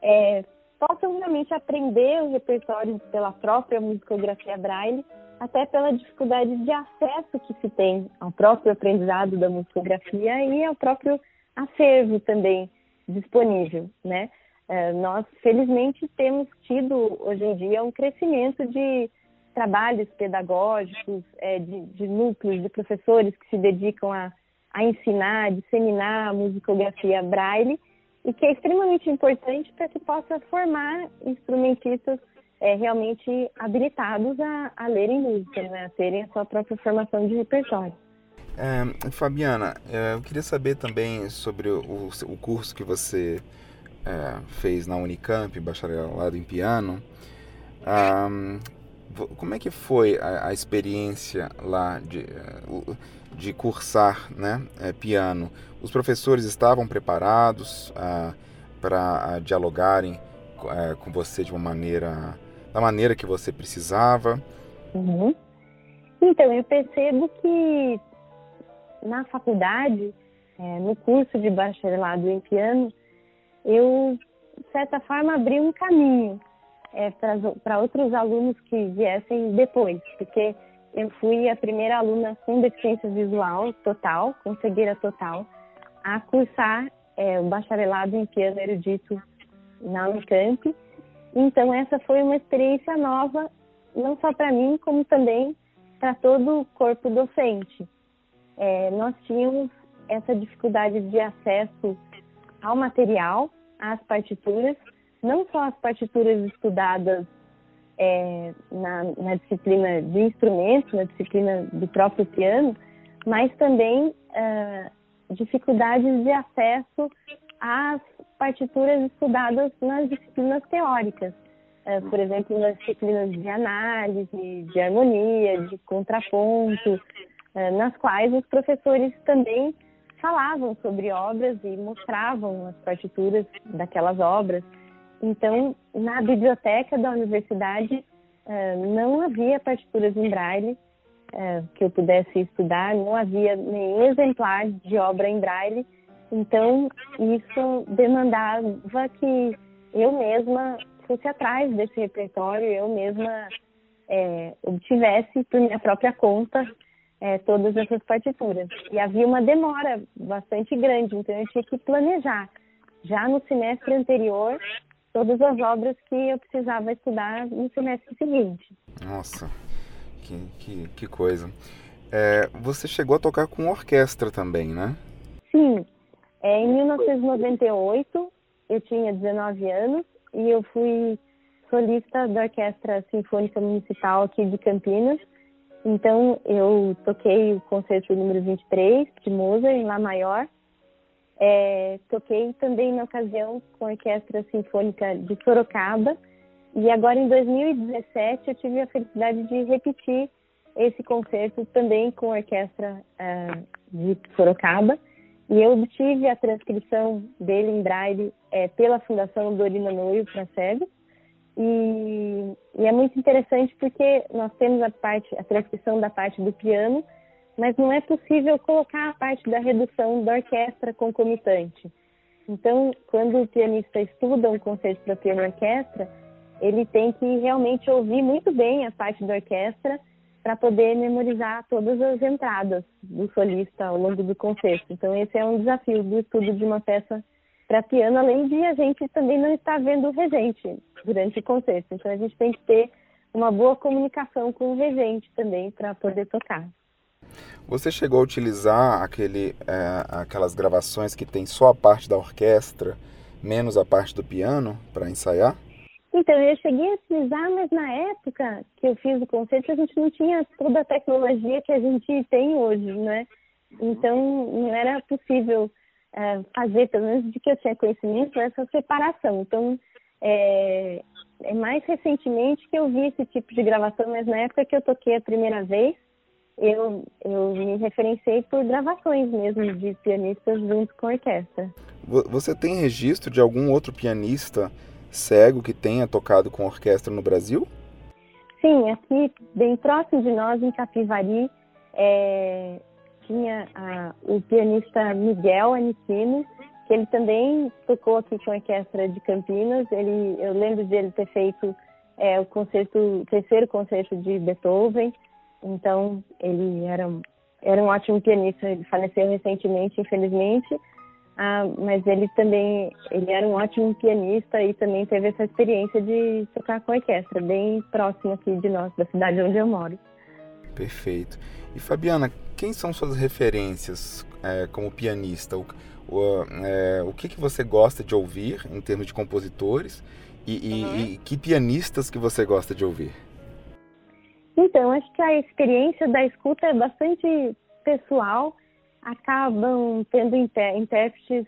é, possam realmente aprender o repertório pela própria musicografia braille, até pela dificuldade de acesso que se tem ao próprio aprendizado da musicografia e ao próprio acervo também disponível, né? É, nós, felizmente, temos tido hoje em dia um crescimento de trabalhos pedagógicos, é, de, de núcleos de professores que se dedicam a a ensinar, a disseminar a musicografia braille e que é extremamente importante para que possa formar instrumentistas é, realmente habilitados a, a lerem música, né, a terem a sua própria formação de repertório. É, Fabiana, eu queria saber também sobre o, o curso que você é, fez na Unicamp, bacharelado em piano. Como é que foi a, a experiência lá de, é, de cursar né, é, piano, os professores estavam preparados ah, para ah, dialogarem é, com você de uma maneira, da maneira que você precisava? Uhum. Então, eu percebo que na faculdade, é, no curso de bacharelado em piano, eu, de certa forma, abri um caminho é, para outros alunos que viessem depois, porque eu fui a primeira aluna com deficiência visual total, com cegueira total, a cursar é, o bacharelado em piano erudito na Unicamp. Então, essa foi uma experiência nova, não só para mim, como também para todo o corpo docente. É, nós tínhamos essa dificuldade de acesso ao material, às partituras, não só as partituras estudadas é, na, na, disciplina de instrumentos, na disciplina do próprio piano, mas também uh, dificuldades de acesso às partituras estudadas nas disciplinas teóricas. Uh, por exemplo, nas disciplinas de análise, de harmonia, de contraponto, uh, nas quais os professores também falavam sobre obras e mostravam as partituras daquelas obras. Então, na biblioteca da universidade, uh, não havia partituras em braille uh, que eu pudesse estudar, não havia nenhum exemplar de obra em braille, então isso demandava que eu mesma fosse atrás desse repertório, eu mesma é, obtivesse por minha própria conta é, todas essas partituras. E havia uma demora bastante grande, então eu tinha que planejar já no semestre anterior todas as obras que eu precisava estudar no semestre seguinte. Nossa, que, que, que coisa. É, você chegou a tocar com orquestra também, né? Sim. É, em 1998, eu tinha 19 anos e eu fui solista da Orquestra Sinfônica Municipal aqui de Campinas. Então, eu toquei o concerto número 23 de Mozart em Lá Maior. É, toquei também na ocasião com a Orquestra Sinfônica de Sorocaba. E agora, em 2017, eu tive a felicidade de repetir esse concerto também com a Orquestra uh, de Sorocaba. E eu obtive a transcrição dele em braille é, pela Fundação Dorina Noio para SEB. E, e, é muito interessante porque nós temos a parte, a transcrição da parte do piano, mas não é possível colocar a parte da redução da orquestra concomitante. Então, quando o pianista estuda um concerto para piano orquestra, ele tem que realmente ouvir muito bem a parte da orquestra para poder memorizar todas as entradas do solista ao longo do concerto. Então, esse é um desafio do estudo de uma peça para piano, além de a gente também não estar vendo o regente durante o concerto. Então, a gente tem que ter uma boa comunicação com o regente também para poder tocar. Você chegou a utilizar aquele, é, aquelas gravações que tem só a parte da orquestra, menos a parte do piano, para ensaiar? Então, eu cheguei a utilizar, mas na época que eu fiz o concerto, a gente não tinha toda a tecnologia que a gente tem hoje, né? Então, não era possível é, fazer, pelo menos de que eu tinha conhecimento, essa separação. Então, é, é, mais recentemente que eu vi esse tipo de gravação, mas na época que eu toquei a primeira vez, eu, eu me referenciei por gravações mesmo de pianistas junto com a orquestra. Você tem registro de algum outro pianista cego que tenha tocado com orquestra no Brasil? Sim, aqui bem próximo de nós, em Capivari, é, tinha a, o pianista Miguel Aniquino, que ele também tocou aqui com a orquestra de Campinas. Ele, eu lembro de ele ter feito é, o concerto, o terceiro concerto de Beethoven. Então ele era, era um ótimo pianista. Ele faleceu recentemente, infelizmente. Ah, mas ele também ele era um ótimo pianista e também teve essa experiência de tocar com a orquestra, bem próximo aqui de nós, da cidade onde eu moro. Perfeito. E Fabiana, quem são suas referências é, como pianista? O, o, é, o que, que você gosta de ouvir em termos de compositores e, e, uhum. e que pianistas que você gosta de ouvir? Então, acho que a experiência da escuta é bastante pessoal acabam tendo intérpretes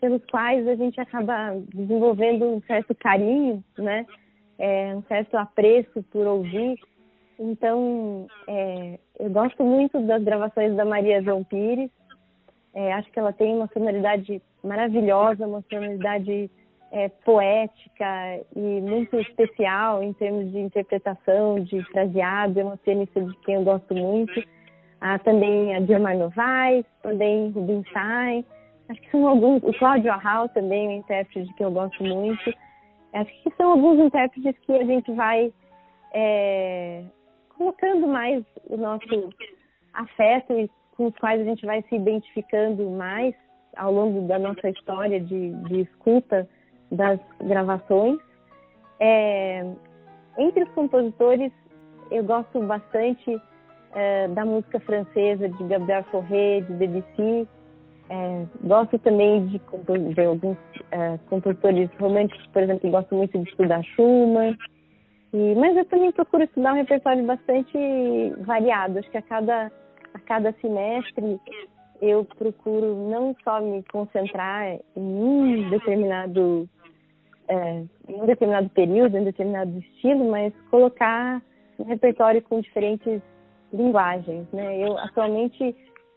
pelos quais a gente acaba desenvolvendo um certo carinho, né? É, um certo apreço por ouvir. Então, é, eu gosto muito das gravações da Maria João Pires. É, acho que ela tem uma sonoridade maravilhosa, uma sonoridade é, poética e muito especial em termos de interpretação, de fraseado. É uma pianista de quem eu gosto muito ah, também a Dilma Novaes, também Rubinstein, acho que são alguns, o Cláudio Arral também, um intérprete que eu gosto muito. Acho que são alguns intérpretes que a gente vai é, colocando mais o nosso afeto e com os quais a gente vai se identificando mais ao longo da nossa história de, de escuta das gravações. É, entre os compositores, eu gosto bastante é, da música francesa de Gabriel Fauré, de Debussy. É, gosto também de, de alguns é, compositores românticos, por exemplo, gosto muito de estudar Schumann. E, mas eu também procuro estudar um repertório bastante variado. Acho que a cada, a cada semestre eu procuro não só me concentrar em um determinado, é, em um determinado período, em um determinado estilo, mas colocar um repertório com diferentes linguagens, né? Eu atualmente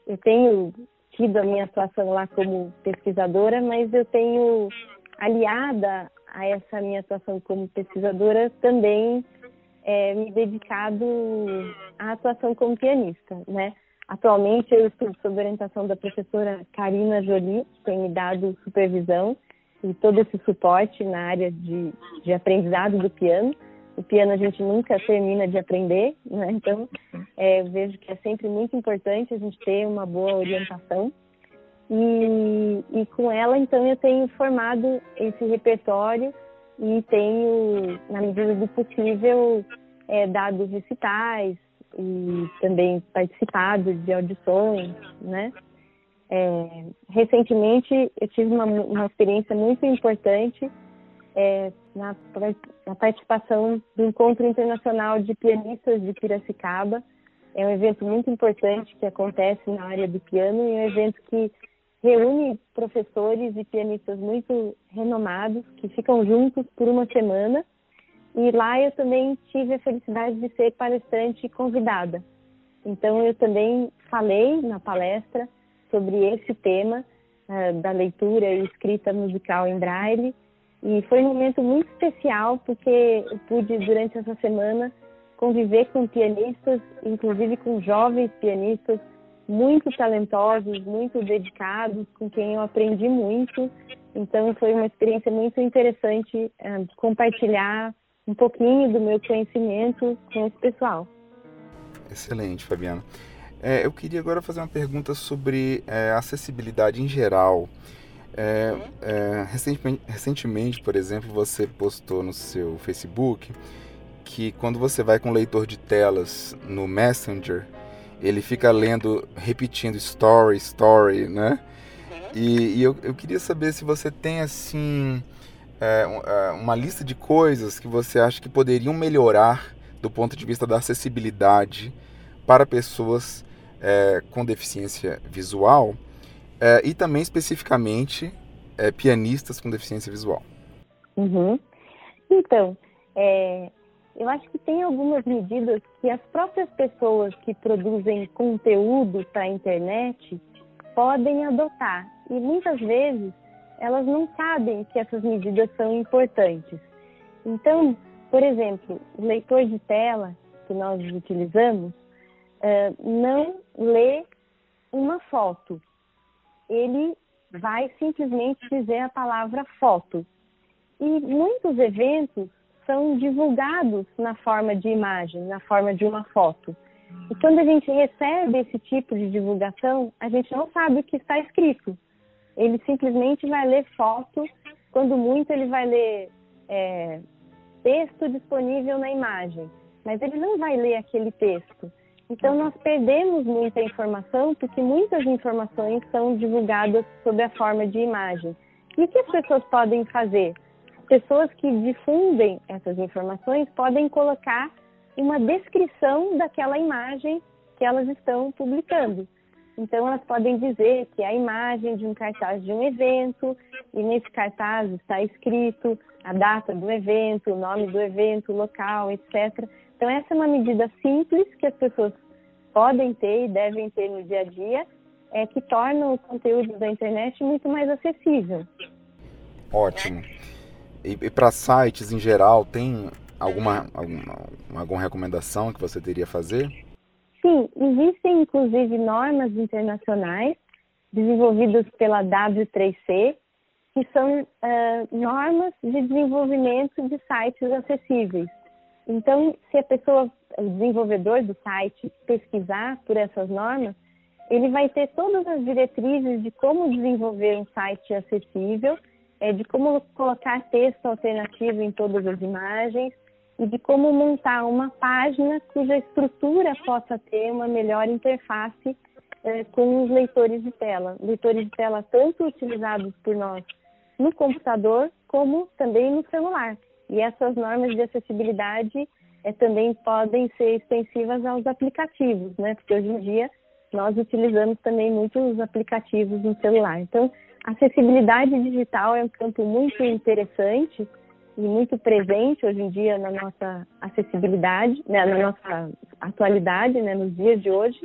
eu tenho tido a minha atuação lá como pesquisadora, mas eu tenho aliada a essa minha atuação como pesquisadora também é, me dedicado à atuação como pianista, né? Atualmente eu estudo sob orientação da professora Karina Jolie, que tem me dado supervisão e todo esse suporte na área de, de aprendizado do piano. O piano a gente nunca termina de aprender, né? então é, vejo que é sempre muito importante a gente ter uma boa orientação. E, e com ela, então, eu tenho formado esse repertório e tenho, na medida do possível, é, dado recitais e também participado de audições, né? É, recentemente eu tive uma, uma experiência muito importante é, na, na, participação do Encontro Internacional de Pianistas de Piracicaba. É um evento muito importante que acontece na área do piano e é um evento que reúne professores e pianistas muito renomados que ficam juntos por uma semana. E lá eu também tive a felicidade de ser palestrante convidada. Então eu também falei na palestra sobre esse tema uh, da leitura e escrita musical em braille. E foi um momento muito especial porque eu pude, durante essa semana, conviver com pianistas, inclusive com jovens pianistas muito talentosos, muito dedicados, com quem eu aprendi muito. Então foi uma experiência muito interessante uh, compartilhar um pouquinho do meu conhecimento com esse pessoal. Excelente, Fabiana. É, eu queria agora fazer uma pergunta sobre é, acessibilidade em geral. É, é, recentemente, recentemente, por exemplo, você postou no seu Facebook que quando você vai com leitor de telas no Messenger, ele fica lendo, repetindo story, story, né? E, e eu, eu queria saber se você tem assim é, é, uma lista de coisas que você acha que poderiam melhorar do ponto de vista da acessibilidade para pessoas é, com deficiência visual é, e também especificamente é, pianistas com deficiência visual. Uhum. Então, é, eu acho que tem algumas medidas que as próprias pessoas que produzem conteúdo para a internet podem adotar e muitas vezes elas não sabem que essas medidas são importantes. Então, por exemplo, o leitor de tela que nós utilizamos, é, não lê uma foto. Ele vai simplesmente dizer a palavra foto. E muitos eventos são divulgados na forma de imagem, na forma de uma foto. E quando a gente recebe esse tipo de divulgação, a gente não sabe o que está escrito. Ele simplesmente vai ler foto, quando muito ele vai ler é, texto disponível na imagem, mas ele não vai ler aquele texto. Então, nós perdemos muita informação porque muitas informações são divulgadas sob a forma de imagem. E o que as pessoas podem fazer? Pessoas que difundem essas informações podem colocar uma descrição daquela imagem que elas estão publicando. Então, elas podem dizer que é a imagem de um cartaz de um evento, e nesse cartaz está escrito a data do evento, o nome do evento, o local, etc. Então, essa é uma medida simples que as pessoas podem ter e devem ter no dia a dia, é, que torna o conteúdo da internet muito mais acessível. Ótimo. E, e para sites em geral, tem alguma, alguma, alguma recomendação que você teria a fazer? Sim, existem inclusive normas internacionais desenvolvidas pela W3C, que são uh, normas de desenvolvimento de sites acessíveis. Então, se a pessoa, o desenvolvedor do site, pesquisar por essas normas, ele vai ter todas as diretrizes de como desenvolver um site acessível, é, de como colocar texto alternativo em todas as imagens e de como montar uma página cuja estrutura possa ter uma melhor interface é, com os leitores de tela. Leitores de tela tanto utilizados por nós no computador como também no celular. E essas normas de acessibilidade é, também podem ser extensivas aos aplicativos, né? Porque hoje em dia nós utilizamos também muitos aplicativos no celular. Então, acessibilidade digital é um campo muito interessante e muito presente hoje em dia na nossa acessibilidade, né, na nossa atualidade, né, nos dias de hoje,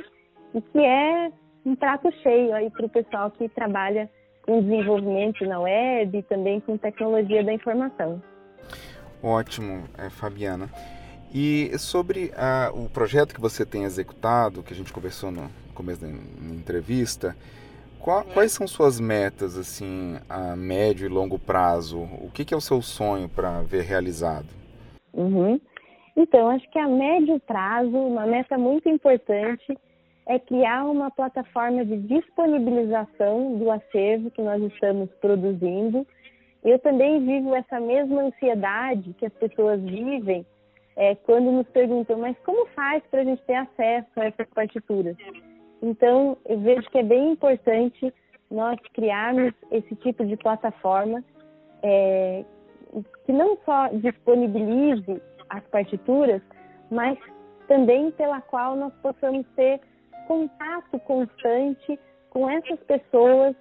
e que é um prato cheio aí para o pessoal que trabalha com desenvolvimento na web e também com tecnologia da informação. Ótimo, é, Fabiana. E sobre a, o projeto que você tem executado, que a gente conversou no começo da entrevista, qual, quais são suas metas assim a médio e longo prazo? O que, que é o seu sonho para ver realizado? Uhum. Então, acho que a médio prazo, uma meta muito importante é criar uma plataforma de disponibilização do acervo que nós estamos produzindo. Eu também vivo essa mesma ansiedade que as pessoas vivem é, quando nos perguntam, mas como faz para a gente ter acesso a essas partituras? Então, eu vejo que é bem importante nós criarmos esse tipo de plataforma é, que não só disponibilize as partituras, mas também pela qual nós possamos ter contato constante com essas pessoas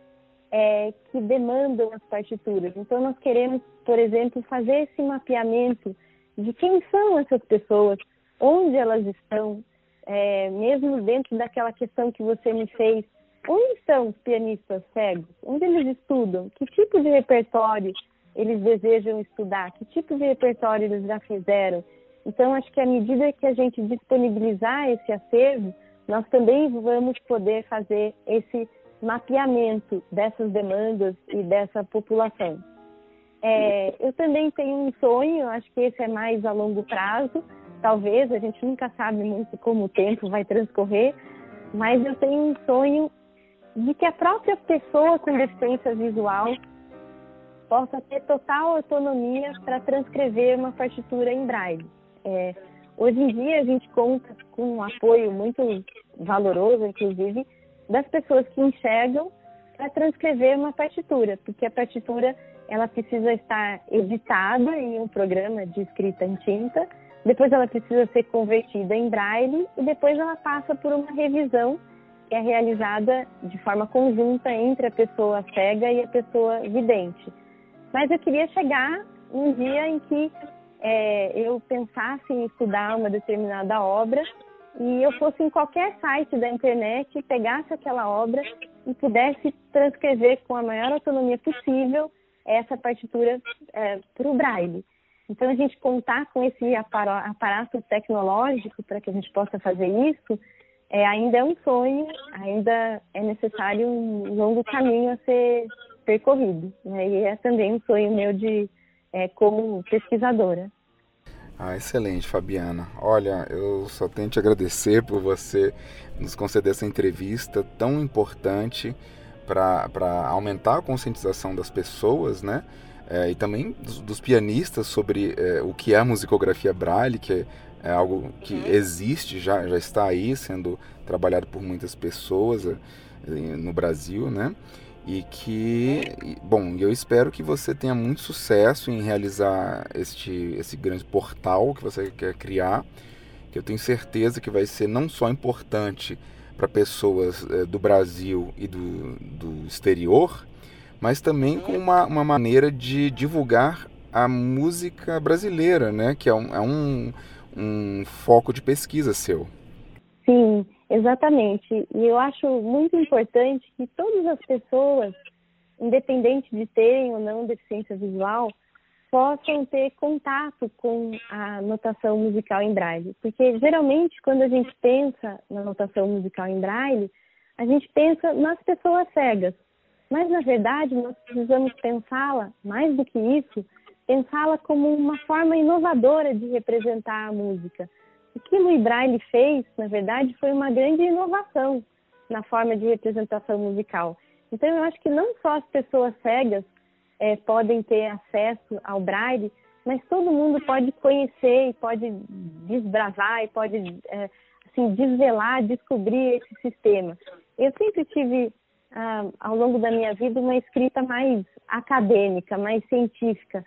é, que demandam as partituras. Então, nós queremos, por exemplo, fazer esse mapeamento de quem são essas pessoas, onde elas estão, é, mesmo dentro daquela questão que você me fez. Onde estão os pianistas cegos? Onde eles estudam? Que tipo de repertório eles desejam estudar? Que tipo de repertório eles já fizeram? Então, acho que à medida que a gente disponibilizar esse acervo, nós também vamos poder fazer esse mapeamento dessas demandas e dessa população. É, eu também tenho um sonho, acho que esse é mais a longo prazo, talvez, a gente nunca sabe muito como o tempo vai transcorrer, mas eu tenho um sonho de que a própria pessoa com deficiência visual possa ter total autonomia para transcrever uma partitura em braille. É, hoje em dia a gente conta com um apoio muito valoroso, inclusive, das pessoas que enxergam para transcrever uma partitura, porque a partitura ela precisa estar editada em um programa de escrita em tinta, depois ela precisa ser convertida em braille e depois ela passa por uma revisão que é realizada de forma conjunta entre a pessoa cega e a pessoa vidente. Mas eu queria chegar um dia em que é, eu pensasse em estudar uma determinada obra e eu fosse em qualquer site da internet, pegasse aquela obra e pudesse transcrever com a maior autonomia possível essa partitura é, para o Braille. Então, a gente contar com esse aparato tecnológico para que a gente possa fazer isso é, ainda é um sonho, ainda é necessário um longo caminho a ser percorrido. Né? E é também um sonho meu de é, como pesquisadora. Ah, excelente, Fabiana. Olha, eu só tenho que te agradecer por você nos conceder essa entrevista tão importante para aumentar a conscientização das pessoas, né? É, e também dos, dos pianistas sobre é, o que é a musicografia braille, que é, é, algo que existe, já, já está aí sendo trabalhado por muitas pessoas é, no Brasil, né? E que, bom, eu espero que você tenha muito sucesso em realizar este esse grande portal que você quer criar, que eu tenho certeza que vai ser não só importante para pessoas é, do Brasil e do, do exterior, mas também com uma, uma maneira de divulgar a música brasileira, né? Que é um, é um, um foco de pesquisa seu. Sim, Exatamente. E eu acho muito importante que todas as pessoas, independente de terem ou não deficiência visual, possam ter contato com a notação musical em braille. Porque geralmente quando a gente pensa na notação musical em braille, a gente pensa nas pessoas cegas. Mas na verdade nós precisamos pensá-la, mais do que isso, pensá-la como uma forma inovadora de representar a música o que Louis Braille fez, na verdade, foi uma grande inovação na forma de representação musical. Então, eu acho que não só as pessoas cegas é, podem ter acesso ao Braille, mas todo mundo pode conhecer e pode desbravar e pode é, assim, desvelar, descobrir esse sistema. Eu sempre tive, ah, ao longo da minha vida, uma escrita mais acadêmica, mais científica.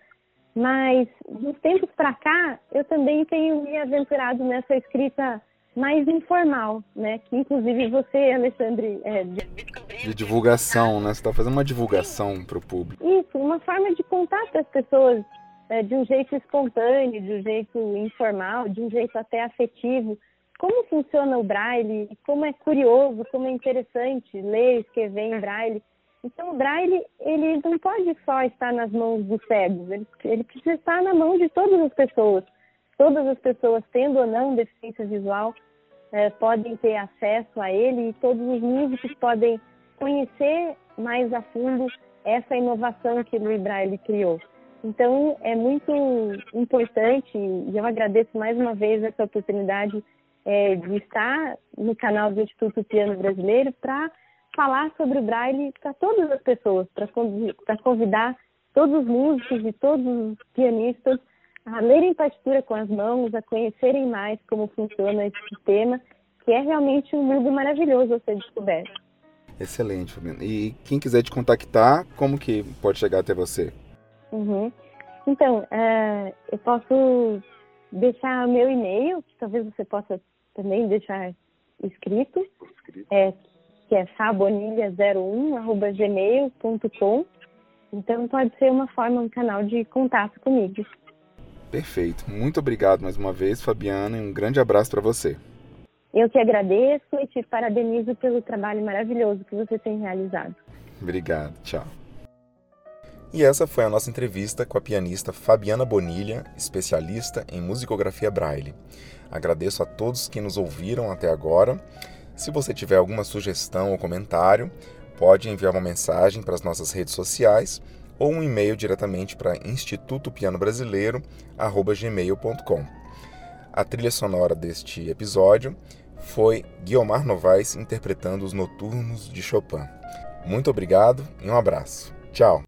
Mas, dos tempos para cá, eu também tenho me aventurado nessa escrita mais informal, né? Que inclusive você, Alexandre, é, de divulgação, né? Você está fazendo uma divulgação para o público. Isso, uma forma de contar para as pessoas é, de um jeito espontâneo, de um jeito informal, de um jeito até afetivo, como funciona o braille, como é curioso, como é interessante ler, escrever em braille. Então, o braille, ele não pode só estar nas mãos dos cegos, ele, ele precisa estar na mão de todas as pessoas, todas as pessoas, tendo ou não deficiência visual, é, podem ter acesso a ele e todos os músicos podem conhecer mais a fundo essa inovação que o Braille criou. Então, é muito importante, e eu agradeço mais uma vez essa oportunidade é, de estar no canal do Instituto Piano Brasileiro para falar sobre o Braille para todas as pessoas, para convidar todos os músicos e todos os pianistas a lerem partitura com as mãos, a conhecerem mais como funciona esse sistema, que é realmente um mundo maravilhoso a ser descoberto. Excelente, Fabiana. E quem quiser te contactar, como que pode chegar até você? Uhum. Então, uh, eu posso deixar meu e-mail, que talvez você possa também deixar escrito, é, que é fabonilha01.gmail.com. Então pode ser uma forma, um canal de contato comigo. Perfeito. Muito obrigado mais uma vez, Fabiana, e um grande abraço para você. Eu que agradeço e te parabenizo pelo trabalho maravilhoso que você tem realizado. Obrigado. Tchau. E essa foi a nossa entrevista com a pianista Fabiana Bonilha, especialista em musicografia braille. Agradeço a todos que nos ouviram até agora. Se você tiver alguma sugestão ou comentário, pode enviar uma mensagem para as nossas redes sociais ou um e-mail diretamente para institutopianobrasileiro@gmail.com. A trilha sonora deste episódio foi Guiomar Novaes interpretando os Noturnos de Chopin. Muito obrigado e um abraço. Tchau.